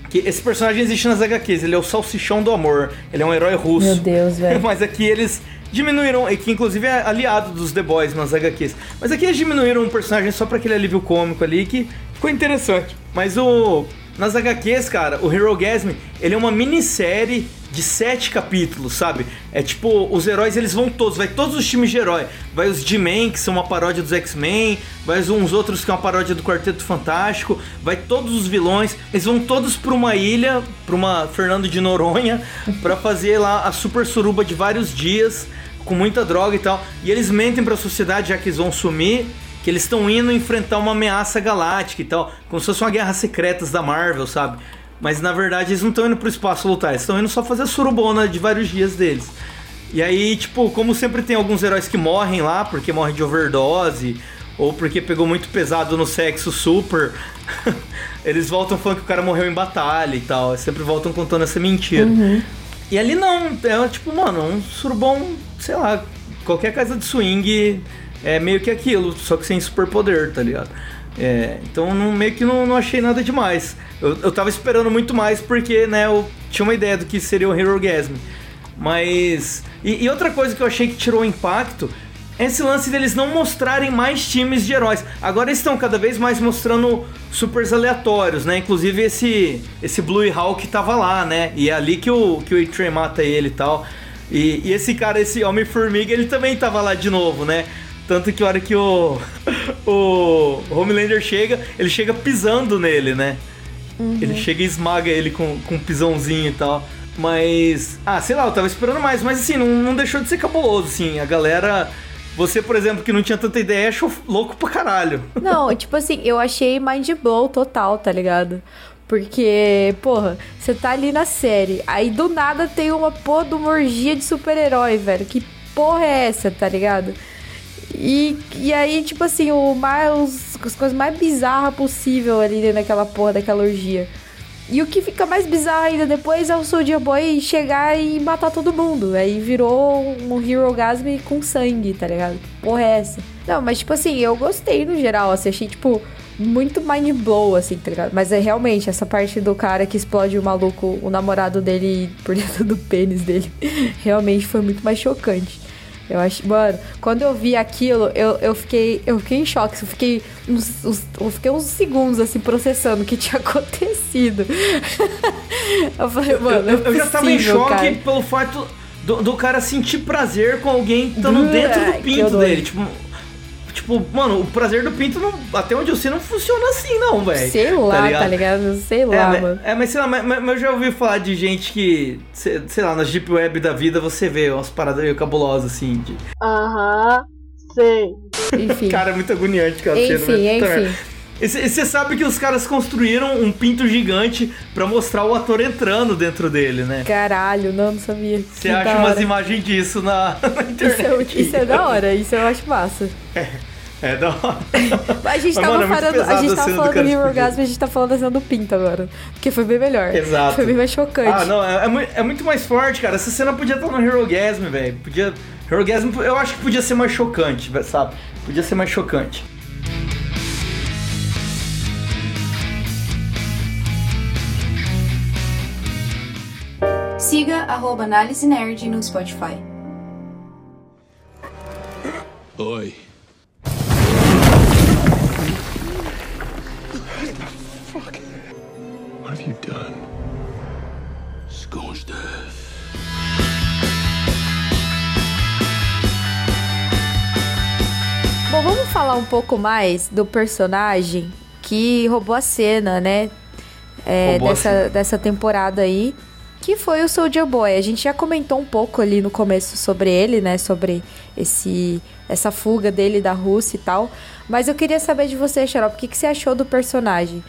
Que esse personagem existe nas HQs, ele é o salsichão do amor, ele é um herói russo. Meu Deus, velho. Mas aqui eles diminuíram, e que inclusive é aliado dos The Boys nas HQs. Mas aqui eles diminuíram um personagem só pra aquele alívio cômico ali que ficou interessante. Mas o. Nas HQs, cara, o Hero Gasm, ele é uma minissérie de sete capítulos, sabe? É tipo, os heróis eles vão todos, vai todos os times de herói. Vai os G-Men, que são uma paródia dos X-Men, vai uns outros que é uma paródia do Quarteto Fantástico, vai todos os vilões, eles vão todos pra uma ilha, pra uma Fernando de Noronha, pra fazer lá a super suruba de vários dias, com muita droga e tal. E eles mentem pra sociedade, já que eles vão sumir, que eles estão indo enfrentar uma ameaça galáctica e tal, como se fosse uma guerra secretas da Marvel, sabe? Mas na verdade eles não estão indo pro espaço lutar, eles estão indo só fazer a surubona de vários dias deles. E aí, tipo, como sempre tem alguns heróis que morrem lá, porque morrem de overdose, ou porque pegou muito pesado no sexo super, eles voltam falando que o cara morreu em batalha e tal. Sempre voltam contando essa mentira. E ali não, é tipo, mano, um surubom, sei lá, qualquer casa de swing é meio que aquilo, só que sem superpoder, tá ligado? É, então não, meio que não, não achei nada demais. Eu, eu tava esperando muito mais porque, né, eu tinha uma ideia do que seria o Hero Gasm. Mas. E, e outra coisa que eu achei que tirou impacto é esse lance deles não mostrarem mais times de heróis. Agora eles estão cada vez mais mostrando supers aleatórios, né? Inclusive esse esse Blue Hawk tava lá, né? E é ali que o, que o A-Train mata ele e tal. E, e esse cara, esse Homem-Formiga, ele também tava lá de novo, né? Tanto que a hora que o, o Homelander chega, ele chega pisando nele, né? Ele chega e esmaga ele com, com um pisãozinho e tal. Mas. Ah, sei lá, eu tava esperando mais. Mas assim, não, não deixou de ser cabuloso, assim. A galera. Você, por exemplo, que não tinha tanta ideia, achou louco pra caralho. Não, tipo assim, eu achei mind blow total, tá ligado? Porque, porra, você tá ali na série, aí do nada tem uma porra de uma orgia de super-herói, velho. Que porra é essa, tá ligado? E, e aí, tipo assim, o mais, as coisas mais bizarras possível ali dentro daquela porra daquela orgia. E o que fica mais bizarro ainda depois é o Soldier Boy chegar e matar todo mundo. Aí virou um Hero Gasm com sangue, tá ligado? Porra é essa? Não, mas tipo assim, eu gostei no geral, assim, achei tipo muito mind blow, assim, tá ligado? Mas é realmente essa parte do cara que explode o maluco, o namorado dele por dentro do pênis dele, realmente foi muito mais chocante. Eu acho, mano, quando eu vi aquilo, eu, eu fiquei, eu fiquei em choque. Eu fiquei uns, uns- eu fiquei uns segundos assim processando o que tinha acontecido. eu falei, mano, eu, é eu já tava em choque cara. pelo fato do, do cara sentir prazer com alguém estando dentro do pinto dele. Tipo, tipo, mano, o prazer do pinto, não, até onde eu sei, não funciona assim, não, velho. Sei lá, tá ligado? Sei É, lá, mas, mano. é, mas sei lá, mas, mas- mas eu já ouvi falar de gente que, sei, sei lá, nas Deep Web da vida você vê umas paradas meio cabulosas, assim. De... Aham, sei. Enfim. Cara, é muito agoniante aquela cena. enfim, né? Puta enfim. E você sabe que os caras construíram um pinto gigante pra mostrar o ator entrando dentro dele, né? Caralho, não, não sabia. Você acha umas imagens disso na, na Isso internet. é, isso é da hora, isso eu acho massa. É da hora. A gente tava mano, é falando, a pesado gente a tava do falando do cara Hero explodir. Orgasm e a gente tá falando da cena do Pinto agora. Porque foi bem melhor. Exato. Foi bem mais chocante. Ah, não, é, é é muito mais forte, cara. Essa cena podia estar no Hero Gasm, velho. Podia. Hero Gasm, eu acho que podia ser mais chocante, sabe? Podia ser mais chocante. Siga arroba Análise Nerd no Spotify. Oi. Bom, vamos falar um pouco mais do personagem que roubou a cena, né? É, dessa, cena. dessa temporada aí. Que foi o Soldier Boy. A gente já comentou um pouco ali no começo sobre ele, né? Sobre esse, essa fuga dele da Rússia e tal. Mas eu queria saber de você, Xarope, o que, que você achou do personagem?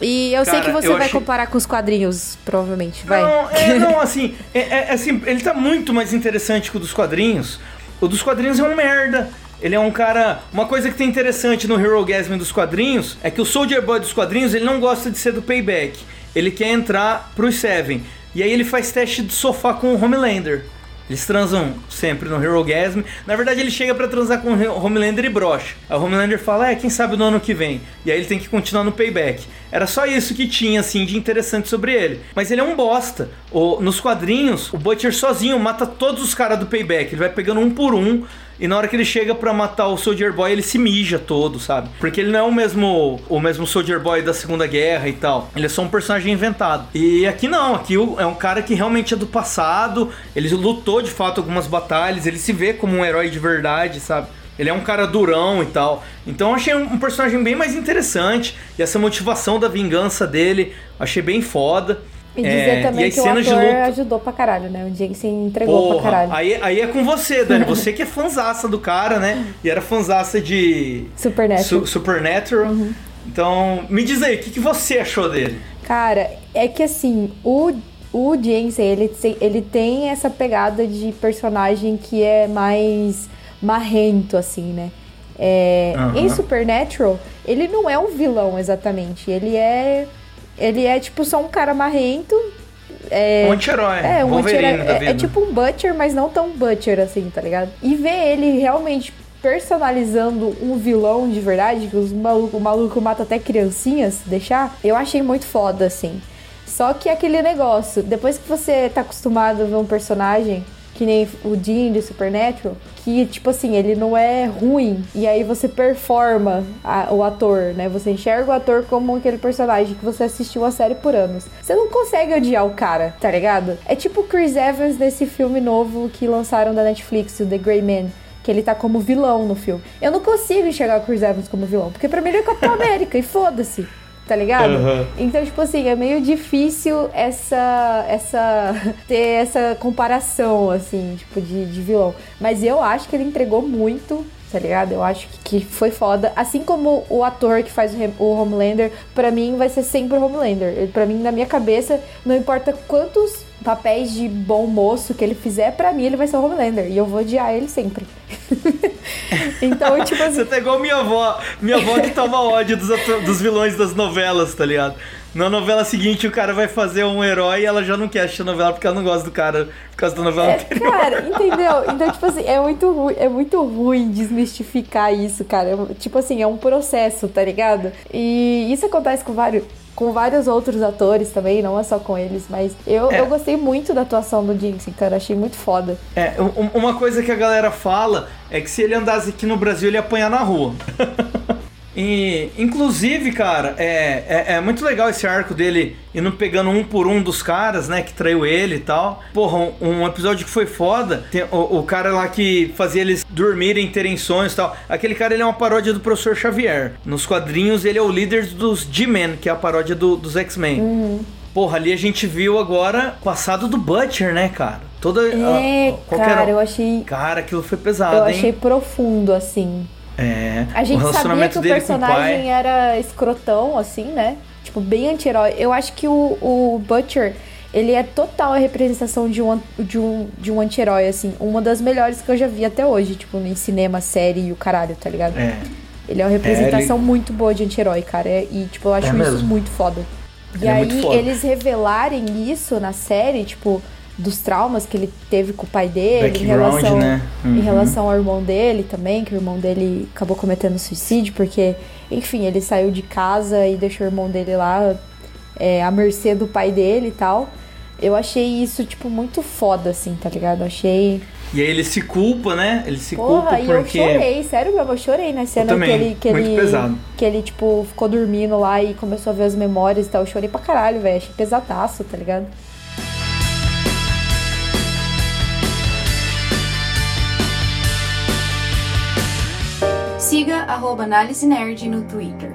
E eu sei Cara, que você vai achei- comparar com os quadrinhos, provavelmente. Vai. Não, é, não, assim, é, é- assim, ele tá muito mais interessante que o dos quadrinhos. O dos quadrinhos é um merda. Ele é um cara. Uma coisa que tem interessante no Hero Gasm dos quadrinhos é que o Soldier Boy dos quadrinhos ele não gosta de ser do payback. Ele quer entrar pros Seven. E aí ele faz teste de sofá com o Homelander. Eles transam sempre no Hero Gasm. Na verdade, ele chega pra transar com o Homelander e brocha. O Homelander fala: É, quem sabe no ano que vem. E aí ele tem que continuar no payback. Era só isso que tinha, assim, de interessante sobre ele. Mas ele é um bosta. O- nos quadrinhos, o Butcher sozinho mata todos os caras do payback. Ele vai pegando um por um. E na hora que ele chega pra matar o Soldier Boy, ele se mija todo, sabe? Porque ele não é o mesmo o mesmo Soldier Boy da Segunda Guerra e tal. Ele é só um personagem inventado. E aqui não, aqui é um cara que realmente é do passado. Ele lutou de fato algumas batalhas, ele se vê como um herói de verdade, sabe? Ele é um cara durão e tal. Então eu achei um personagem bem mais interessante. E essa motivação da vingança dele, achei bem foda. E dizer É, também que o ator luta. ajudou pra caralho, né? O Jensen entregou pra Porra, caralho. aí, aí é com você, Dani. Você que é fanzaça do cara, né? E era fanzaça de Supernatural. Su- Supernatural. Então, me diz aí, o que, que você achou dele? Cara, é que assim, o, o Jensen, ele, tem- ele tem essa pegada de personagem que é mais marrento, assim, né? É, Aham. Em Supernatural, ele não é um vilão exatamente. Ele é. Ele é tipo só um cara marrento. É, Um anti-herói. é, um da é, é tipo um Butcher, mas não tão Butcher assim, tá ligado? E ver ele realmente personalizando um vilão de verdade, que os maluco, o maluco mata até criancinhas, deixar, eu achei muito foda, assim. Só que aquele negócio, depois que você tá acostumado a ver um personagem, que nem o Dean de Supernatural, que, tipo assim, ele não é ruim, e aí você performa a- o ator, né? Você enxerga o ator como aquele personagem que você assistiu a série por anos. Você não consegue odiar o cara, tá ligado? É tipo Chris Evans nesse filme novo que lançaram da Netflix, o The Grey Man. Que ele tá como vilão no filme. Eu não consigo enxergar o Chris Evans como vilão, porque pra mim ele é Capitão América e foda-se, tá ligado? Aham. Então, tipo assim, é meio difícil essa. essa. ter essa comparação, assim, tipo, de, de vilão. Mas eu acho que ele entregou muito. Tá ligado? Eu acho que, que foi foda. Assim como o ator que faz o, o Homelander, pra mim vai ser sempre o Homelander. Pra mim, na minha cabeça, não importa quantos papéis de bom moço que ele fizer, pra mim ele vai ser o Homelander. E eu vou odiar ele sempre. então, tipo assim. Você tá igual minha avó. Minha avó que toma ódio dos, dos vilões das novelas, tá ligado? Na novela seguinte o cara vai fazer um herói e ela já não quer assistir a novela porque ela não gosta do cara por causa da novela É, anterior. cara, entendeu? Então, tipo assim, é muito ruim, é muito ruim desmistificar isso, cara. É, Tipo assim, é um processo, tá ligado? E isso acontece com vários. Com vários outros atores também, não é só com eles, mas eu, É. eu gostei muito da atuação do Jinxie, cara, achei muito foda. É, um- uma coisa que a galera fala é que se ele andasse aqui no Brasil, ele ia apanhar na rua. E, inclusive, cara, é, é, é muito legal esse arco dele indo pegando um por um dos caras, né, que traiu ele e tal. Porra, um, um episódio que foi foda. Tem o, o cara lá que fazia eles dormirem, terem sonhos e tal. Aquele cara, ele é uma paródia do Professor Xavier. Nos quadrinhos, ele é o líder dos G-Men, que é a paródia do- dos X-Men. Porra, ali a gente viu agora o passado do Butcher, né, cara? Toda. É, a- qual que era- cara, eu achei. Cara, aquilo foi pesado, Eu hein? achei profundo, assim. É. A gente sabia que o personagem pai. era escrotão, assim, né? Tipo, bem anti-herói. Eu acho que o, o Butcher, ele é total a representação de um, de um, de um anti-herói, assim. Uma das melhores que eu já vi até hoje, tipo, em cinema, série e o caralho, tá ligado? É. Ele é uma representação muito boa de anti-herói, cara. É- E, tipo, eu acho É isso muito foda. E Ele é aí, foda. eles revelarem isso na série, tipo, dos traumas que ele teve com o pai dele, em relação, né? em Uhum. relação ao irmão dele também, que o irmão dele acabou cometendo suicídio, porque, enfim, ele saiu de casa e deixou o irmão dele lá é, à mercê do pai dele e tal. Eu achei isso, tipo, muito foda, assim, tá ligado? Achei. E aí ele se culpa, né? Ele se Porra, culpa e eu porque. chorei, sério mesmo, eu chorei na cena também, que ele. Que muito ele, pesado. Que ele, tipo, ficou dormindo lá e começou a ver as memórias e tal. Eu chorei pra caralho, velho. Achei pesadaço, tá ligado? Siga arroba Análise Nerd no Twitter.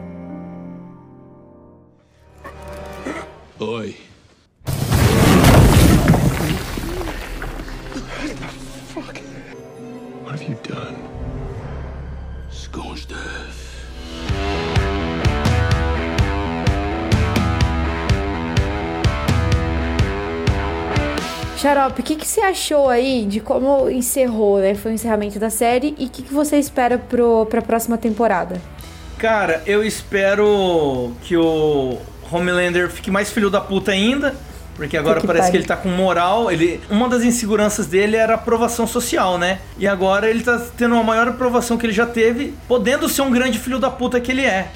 Oi. Xarope, o que, que você achou aí de como encerrou, né? Foi o encerramento da série e o que, que você espera pro, pra próxima temporada? Cara, eu espero que o Homelander fique mais filho da puta ainda. Porque agora que parece pariu. que ele tá com moral. Ele, uma das inseguranças dele era a aprovação social, né? E agora ele tá tendo uma maior aprovação que ele já teve, podendo ser um grande filho da puta que ele é.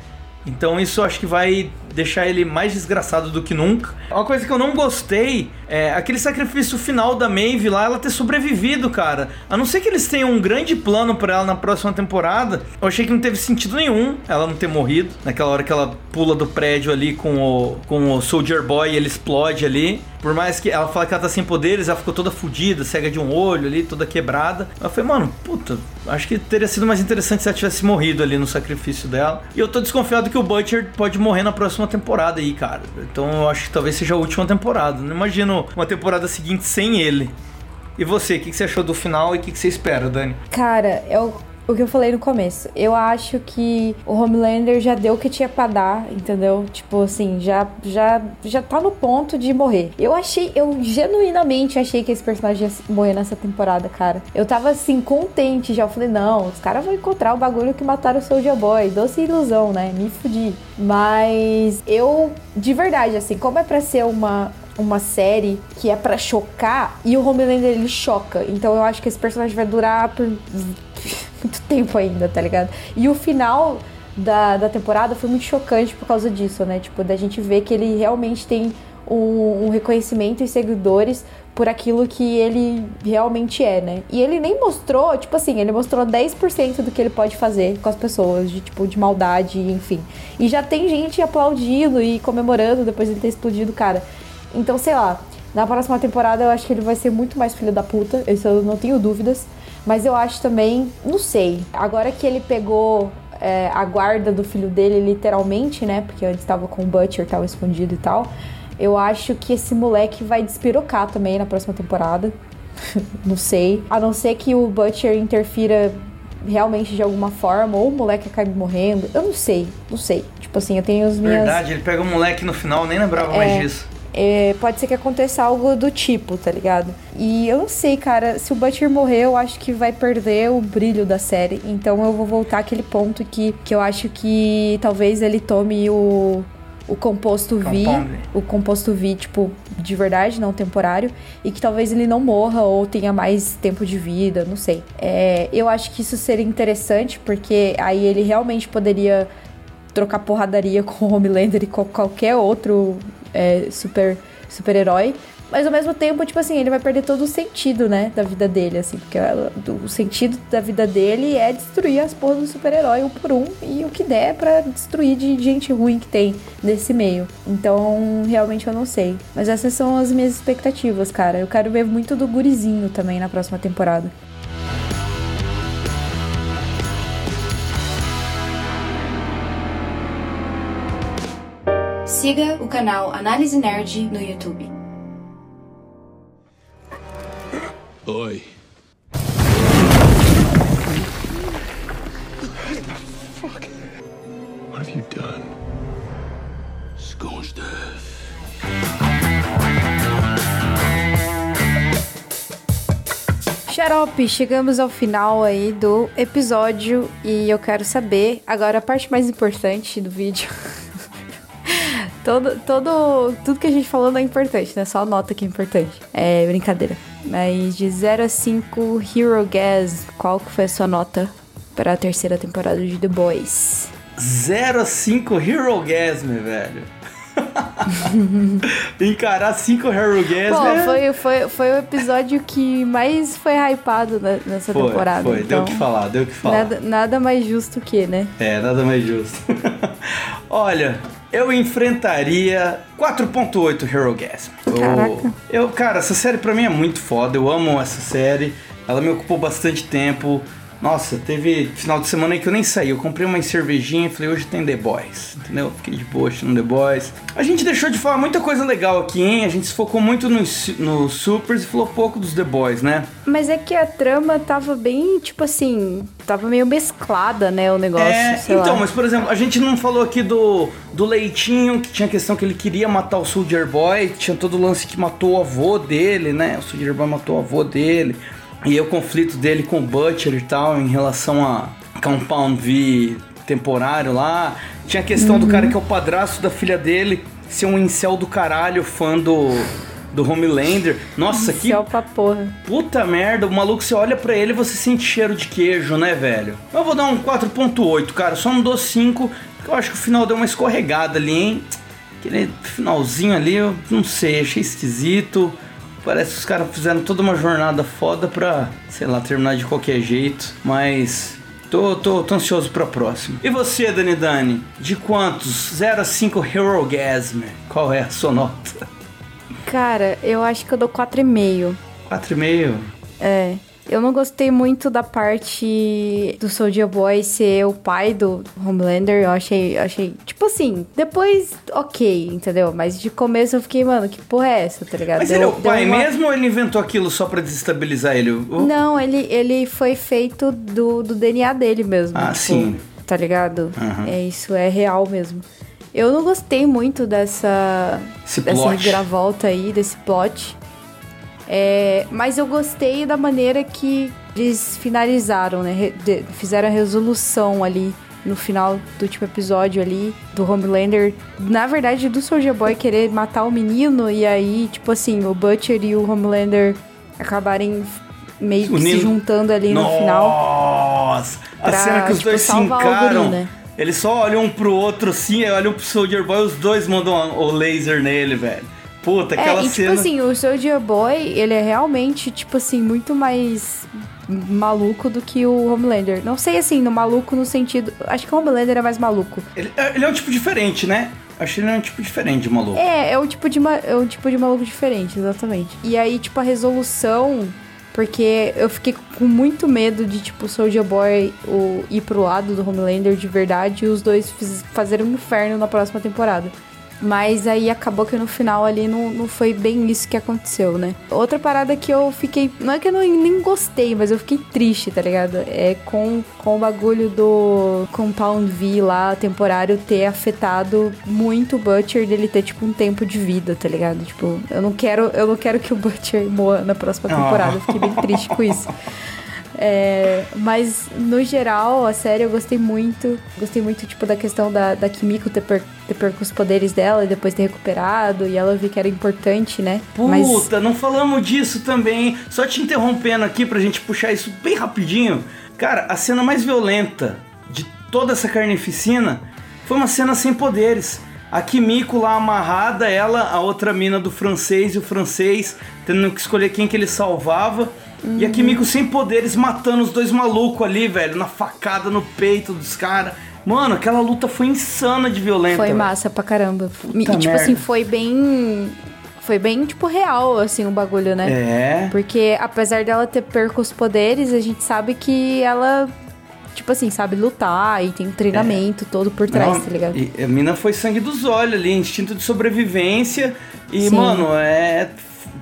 Então isso acho que vai deixar ele mais desgraçado do que nunca. Uma coisa que eu não gostei é aquele sacrifício final da Maeve lá, ela ter sobrevivido, cara. A não ser que eles tenham um grande plano pra ela na próxima temporada, eu achei que não teve sentido nenhum ela não ter morrido. Naquela hora que ela pula do prédio ali com o, com o Soldier Boy ele explode ali. Por mais que ela fala que ela tá sem poderes, ela ficou toda fodida, cega de um olho ali, toda quebrada. Eu falei, mano, puta, acho que teria sido mais interessante se ela tivesse morrido ali no sacrifício dela. E eu tô desconfiado que o Butcher pode morrer na próxima temporada aí, cara. Então eu acho que talvez seja a última temporada. Não imagino uma temporada seguinte sem ele. E você, o que, que você achou do final e o que, que você espera, Dani? Cara, é o, que eu falei no começo. Eu acho que o Homelander já deu o que tinha pra dar, entendeu? Tipo assim, já, já, já tá no ponto de morrer. Eu achei, eu genuinamente achei que esse personagem ia morrer nessa temporada, cara. Eu tava assim, contente já. Eu falei, não, os caras vão encontrar o bagulho que mataram o Soldier Boy. Doce ilusão, né? Me fudi. Mas eu, de verdade, assim, como é pra ser uma, uma série que é pra chocar e o Homelander ele choca. Então eu acho que esse personagem vai durar por muito tempo ainda, tá ligado? E o final da, da temporada foi muito chocante por causa disso, né? Tipo, da gente ver que ele realmente tem um, um reconhecimento e seguidores por aquilo que ele realmente é, né? E ele nem mostrou, tipo assim, ele mostrou 10% do que ele pode fazer com as pessoas, de tipo, de maldade, enfim. E já tem gente aplaudindo e comemorando depois de ter explodido, cara. Então, sei lá, na próxima temporada eu acho que ele vai ser muito mais filho da puta, isso eu não tenho dúvidas. Mas eu acho também, não sei, agora que ele pegou é, a guarda do filho dele, literalmente, né? Porque antes tava com o Butcher, tava escondido e tal. Eu acho que esse moleque vai despirocar também na próxima temporada. não sei. A não ser que o Butcher interfira realmente de alguma forma, ou o moleque acabe morrendo. Eu não sei, não sei. Tipo assim, eu tenho as minhas. Verdade, ele pega o moleque no final, nem lembrava mais disso. É, pode ser que aconteça algo do tipo, tá ligado? E eu não sei, cara, se o Butcher morrer, eu acho que vai perder o brilho da série. Então eu vou voltar àquele ponto que, que eu acho que talvez ele tome o, o composto V, Compound. o composto V, tipo, de verdade, não temporário, e que talvez ele não morra ou tenha mais tempo de vida, não sei. É, eu acho que isso seria interessante, porque aí ele realmente poderia trocar porradaria com o Homelander e com qualquer outro é, super super-herói. Mas ao mesmo tempo, tipo assim, ele vai perder todo o sentido, né, da vida dele, assim, porque ela- do- o sentido da vida dele é destruir as porras do super-herói um por um e o que der pra destruir de gente ruim que tem nesse meio. Então, realmente eu não sei. Mas essas são as minhas expectativas, cara. Eu quero ver muito do gurizinho também na próxima temporada. Siga o canal Análise Nerd no YouTube. Oi. Fuck. What have you done? Scorched. Xarope, chegamos ao final aí do episódio e eu quero saber agora a parte mais importante do vídeo. todo, todo, tudo que a gente falou não é importante, né? Só a nota que é importante. É brincadeira. Mas de 0 a 5 Hero Gas, qual que foi a sua nota para a terceira temporada de The Boys? 0 a 5 Hero Gasm, velho. Encarar 5 Hero Gasm Pô, é... foi, foi, foi o episódio que mais foi hypado na- nessa Foi, temporada. foi. então, Deu o que falar, deu o que falar. Nada, nada mais justo que, né? É, nada mais justo. Olha, eu enfrentaria 4.8 Hero Gasm. Caraca. Eu, cara, essa série pra mim é muito foda. Eu amo essa série. Ela me ocupou bastante tempo. Nossa, teve final de semana aí que eu nem saí. Eu comprei uma cervejinha e falei, hoje tem The Boys. Entendeu? Fiquei de boa no The Boys. A gente deixou de falar muita coisa legal aqui, hein? A gente se focou muito nos no Supers e falou pouco dos The Boys, né? Mas é que a trama tava bem, tipo assim, tava meio mesclada, né, o negócio, É, então, lá. mas por exemplo, a gente não falou aqui do, do Leitinho, que tinha a questão que ele queria matar o Soldier Boy, tinha todo o lance que matou o avô dele, né? O Soldier Boy matou o avô dele. E o conflito dele com o Butcher e tal, em relação a Compound V temporário lá. Tinha a questão do cara que é o padrasto da filha dele, ser um incel do caralho, fã do, do Homelander. Nossa, que pra porra. Puta merda, o maluco, você olha pra ele e você sente cheiro de queijo, né, velho? Eu vou dar um 4.8, cara, só não dou 5, porque eu acho que o final deu uma escorregada ali, hein? Aquele finalzinho ali, eu não sei, achei esquisito. Parece que os caras fizeram toda uma jornada foda pra, sei lá, terminar de qualquer jeito, mas... Tô, tô, tô ansioso pra próxima. E você, Dani Dani? De quantos? 0 a 5 Hero Gasm. Qual é a sua nota? Cara, eu acho que eu dou 4,5. 4,5? É. Eu não gostei muito da parte do Soldier Boy ser o pai do Homelander. Eu achei, achei, tipo assim, depois, ok, entendeu? Mas de começo eu fiquei, mano, que porra é essa, tá ligado? Mas Deu- ele é o pai uma- mesmo ou ele inventou aquilo só pra desestabilizar ele? Não, ele, ele foi feito do, do DNA dele mesmo. Ah, tipo, sim. Tá ligado? Aham. É, isso é real mesmo. Eu não gostei muito dessa, Esse dessa plot. reviravolta aí, desse plot. É, mas eu gostei da maneira que eles finalizaram, né? Re- fizeram a resolução ali no final do último episódio ali do Homelander. Na verdade, do Soldier Boy querer matar o menino e aí, tipo assim, o Butcher e o Homelander acabarem meio que se juntando ali no final. Nossa! A cena que os tipo, dois se encaram. guri, né? Eles só olham um pro outro assim, olham pro Soldier Boy, os dois mandam o laser nele, velho. Puta, aquela É, e cena. tipo assim, o Soldier Boy, ele é realmente, tipo assim, muito mais maluco do que o Homelander. Não sei assim, no maluco no sentido. Acho que o Homelander é mais maluco. ele, ele é um tipo diferente, né? Acho que ele é um tipo diferente de maluco. É, é um tipo de, é um tipo de maluco diferente, exatamente. E aí, tipo, a resolução. Porque eu fiquei com muito medo de, tipo, o Soldier Boy o, ir pro lado do Homelander de verdade e os dois fiz, fazerem um inferno na próxima temporada. Mas aí acabou que no final ali não, não foi bem isso que aconteceu, né? Outra parada que eu fiquei. Não é que eu não, nem gostei, mas eu fiquei triste, tá ligado? É com, com o bagulho do Compound V lá, temporário, ter afetado muito o Butcher dele ter, tipo, um tempo de vida, tá ligado? Tipo, eu não quero, eu não quero que o Butcher morra na próxima Ah. temporada. Eu fiquei bem triste com isso. É, mas no geral, a série eu gostei muito. Gostei muito, tipo, da questão da, da Kimiko ter, per, ter perco os poderes dela e depois ter recuperado. E ela vi que era importante, né? Puta, Mas não falamos disso também. Só te interrompendo aqui pra gente puxar isso bem rapidinho. Cara, a cena mais violenta de toda essa carnificina foi uma cena sem poderes. A Kimiko lá amarrada, ela, a outra mina do francês e o francês tendo que escolher quem que ele salvava. E Uhum. a Kimiko sem poderes matando os dois malucos ali, velho, na facada no peito dos caras. Mano, aquela luta foi insana de violenta. foi velho. massa pra caramba. E, Puta tipo merda. assim, foi bem. Foi bem, tipo, real, assim, o bagulho, né? É. Porque apesar dela ter perco os poderes, a gente sabe que ela, tipo assim, sabe lutar e tem um treinamento todo por trás, Não, tá ligado? e a mina foi sangue dos olhos ali, instinto de sobrevivência. E, Sim. mano, é.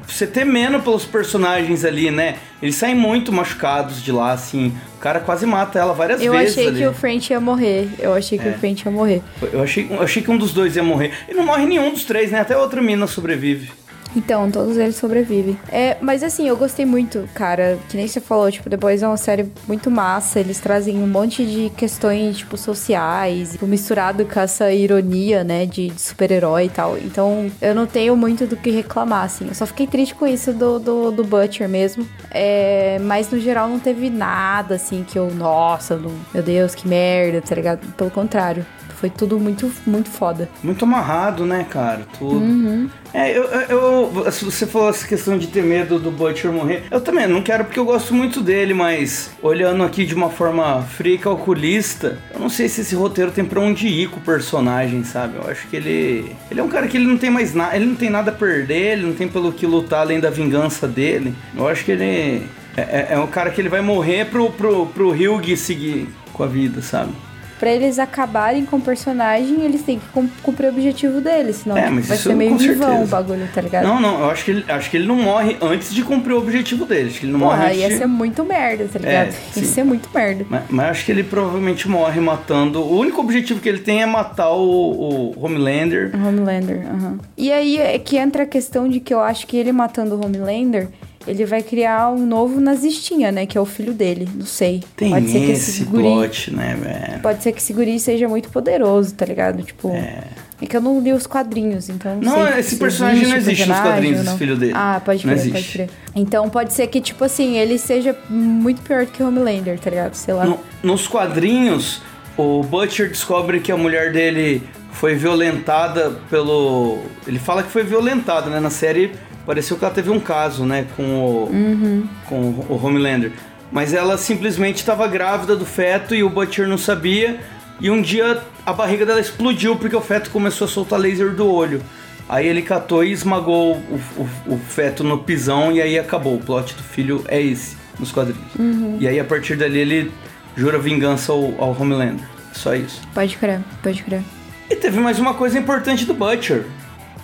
Você temendo pelos personagens ali, né? Eles saem muito machucados de lá, assim. O cara quase mata ela várias Eu vezes. achei ali. que o French ia morrer. Eu achei que É. o French ia morrer. Eu achei, eu achei que um dos dois ia morrer. E não morre nenhum dos três, né? Até a outra mina sobrevive. Então, todos eles sobrevivem. É, mas assim, eu gostei muito, cara. Que nem você falou, tipo, The Boys é uma série muito massa. Eles trazem um monte de questões, tipo, sociais, tipo, misturado com essa ironia, né, de, de super-herói e tal. Então, eu não tenho muito do que reclamar, assim. Eu só fiquei triste com isso do, do, do Butcher mesmo. É, mas no geral não teve nada, assim, que eu, nossa, não- meu Deus, que merda, tá ligado? Pelo contrário. Foi tudo muito, muito foda. Muito amarrado, né, cara? Tudo. Uhum. É, eu, eu, se Você falou essa questão de ter medo do Butcher morrer. Eu também não quero porque eu gosto muito dele, mas olhando aqui de uma forma fria e calculista, eu não sei se esse roteiro tem pra onde ir com o personagem, sabe? Eu acho que ele. Ele é um cara que ele não tem mais nada. Ele não tem nada a perder, ele não tem pelo que lutar além da vingança dele. Eu acho que ele. É, é, é um cara que ele vai morrer pro, pro, pro Hyug seguir com a vida, sabe? Pra eles acabarem com o personagem, eles têm que cum- cumprir o objetivo deles, senão É, tipo, vai ser meio com em vão certeza. o bagulho, tá ligado? Não, não, eu acho que ele, acho que ele não morre antes de cumprir o objetivo dele. Acho que ele não Porra, morre antes ia de... ser muito merda, tá ligado? É, ia ser muito merda. Mas, mas acho que ele provavelmente morre matando. O único objetivo que ele tem é matar o, o Homelander. Homelander, aham. E aí é que entra a questão de que eu acho que ele matando o Homelander, ele vai criar um novo nazistinha, né? Que é o filho dele, não sei. Tem Pode ser que esse guri... plot, né, velho? Pode ser que esse guri seja muito poderoso, tá ligado? Tipo... É. que eu não li os quadrinhos, então não, Não, esse se personagem não existe nos quadrinhos, esse não. filho dele. Ah, pode Não crer, pode existe. crer. Então pode ser que, tipo assim, ele seja muito pior do que o Homelander, tá ligado? Sei lá. No- nos quadrinhos, o Butcher descobre que a mulher dele foi violentada pelo. Ele fala que foi violentada, né? Na série pareceu que ela teve um caso, né? Com o, Uhum. com o Homelander. Mas ela simplesmente estava grávida do feto e o Butcher não sabia. E um dia a barriga dela explodiu porque o feto começou a soltar laser do olho. Aí ele catou e esmagou o, o- o feto no pisão e aí acabou. O plot do filho é esse, nos quadrinhos. Uhum. E aí a partir dali ele jura vingança ao, ao Homelander. Só isso. Pode crer, pode crer. E teve mais uma coisa importante do Butcher,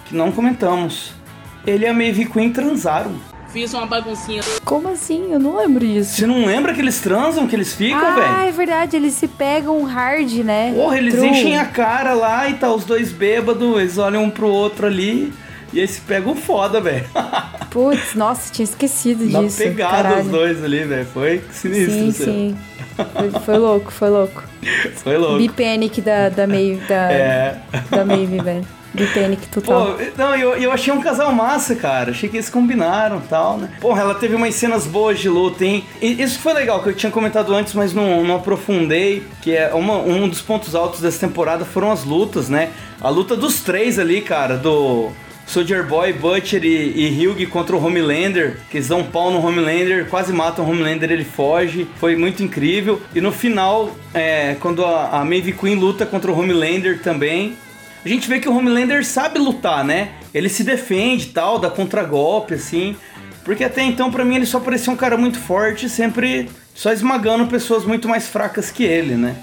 que não comentamos. Ele e a Maeve Queen transaram. Fiz uma baguncinha. Como assim? Eu não lembro disso. Você não lembra que eles transam, que eles ficam, ah, velho? é verdade, eles se pegam hard, né? Porra, eles True. enchem a cara lá e tá os dois bêbados, eles olham um pro outro ali e aí se pegam foda, velho. Putz, nossa, tinha esquecido Dá disso. pegada caralho. os dois ali, velho. Foi sinistro. Sim, assim. sim. Foi, foi louco, foi louco. Foi louco. Bipanic da, da Maeve, da, É. da Maeve, velho. Bipanic total. Pô, não, eu, eu achei um casal massa, cara. Achei que eles combinaram e tal, né? Porra, ela teve umas cenas boas de luta, hein? E isso foi legal, que eu tinha comentado antes, mas não, não aprofundei. Que é uma- um dos pontos altos dessa temporada foram as lutas, né? A luta dos três ali, cara, do. Soldier Boy, Butcher e, e Hugh contra o Homelander, que eles dão um pau no Homelander, quase matam o Homelander, ele foge, foi muito incrível. E no final, é, quando a, a Maeve Queen luta contra o Homelander também, a gente vê que o Homelander sabe lutar, né? Ele se defende e tal, dá contragolpe, assim. Porque até então, pra mim, ele só parecia um cara muito forte, sempre só esmagando pessoas muito mais fracas que ele, né?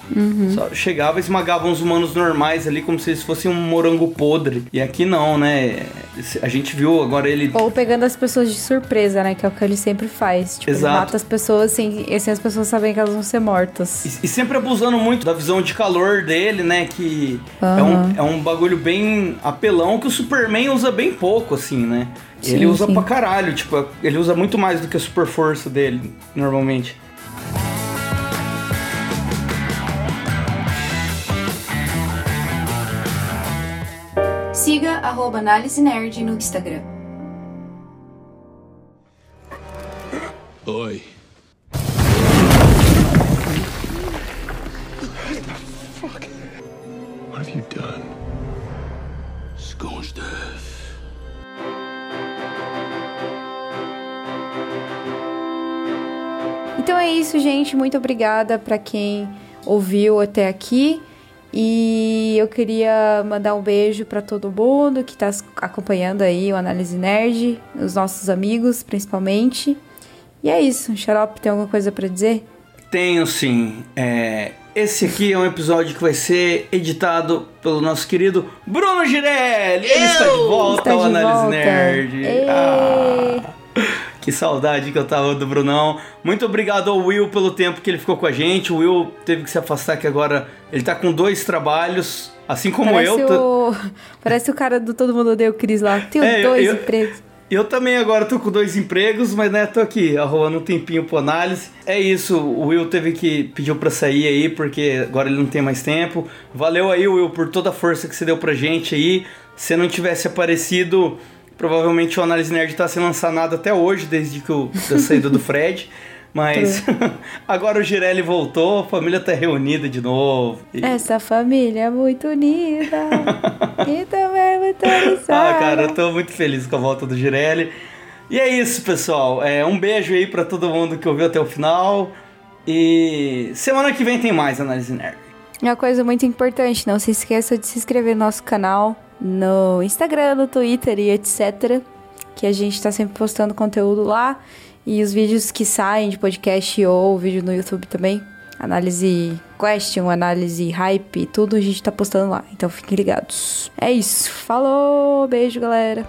Só chegava e esmagava uns humanos normais ali, como se eles fossem um morango podre. E aqui não, né? A gente viu agora ele. Ou pegando as pessoas de surpresa, né? Que é o que ele sempre faz. Tipo, ele Exato. mata as pessoas sem, sem as pessoas saberem que elas vão ser mortas. E, e sempre abusando muito da visão de calor dele, né? Que é, Aham. um, é um bagulho bem apelão que o Superman usa bem pouco, assim, né? ele Sim, usa sim. pra caralho, tipo, ele usa muito mais do que a super força dele, normalmente. Siga arroba Análise Nerd no Instagram. Oi. What have you done? Scorched earth. Então é isso, gente. Muito obrigada para quem ouviu até aqui. E eu queria mandar um beijo para todo mundo que está acompanhando aí o Análise Nerd, os nossos amigos principalmente. E é isso. Xarope, tem alguma coisa para dizer? Tenho sim. É, esse aqui é um episódio que vai ser editado pelo nosso querido Bruno Girelli. Ele está de volta Está ao Análise volta. Nerd. Ah, que saudade que eu tava do Brunão. Muito obrigado ao Will pelo tempo que ele ficou com a gente. O Will teve que se afastar que agora ele tá com dois trabalhos, assim como Parece eu. o... Parece o cara do Todo Mundo Odeia o Cris lá. Tenho É, eu- dois eu- empregos. Eu também agora tô com dois empregos, mas né, tô aqui arrumando um tempinho pro análise. É isso, o Will teve que pediu pra sair aí, porque agora ele não tem mais tempo. Valeu aí, Will, por toda a força que você deu pra gente aí. Se não tivesse aparecido, provavelmente o Análise Nerd tá sem lançar nada até hoje, desde que o, da saída do Fred. Mas agora o Girelli voltou, a família tá reunida de novo. E- Essa família é muito unida. e também muito Ah, cara, eu tô muito feliz com a volta do Girelli. E é isso, pessoal. É, um beijo aí pra todo mundo que ouviu até o final. E semana que vem tem mais Análise Nerd. Uma coisa muito importante, não se esqueça de se inscrever no nosso canal, no Instagram, no Twitter e etc. Que a gente tá sempre postando conteúdo lá. E os vídeos que saem de podcast ou vídeo no YouTube também. Análise question, análise hype, tudo a gente tá postando lá. Então fiquem ligados. É isso. Falou, beijo, galera.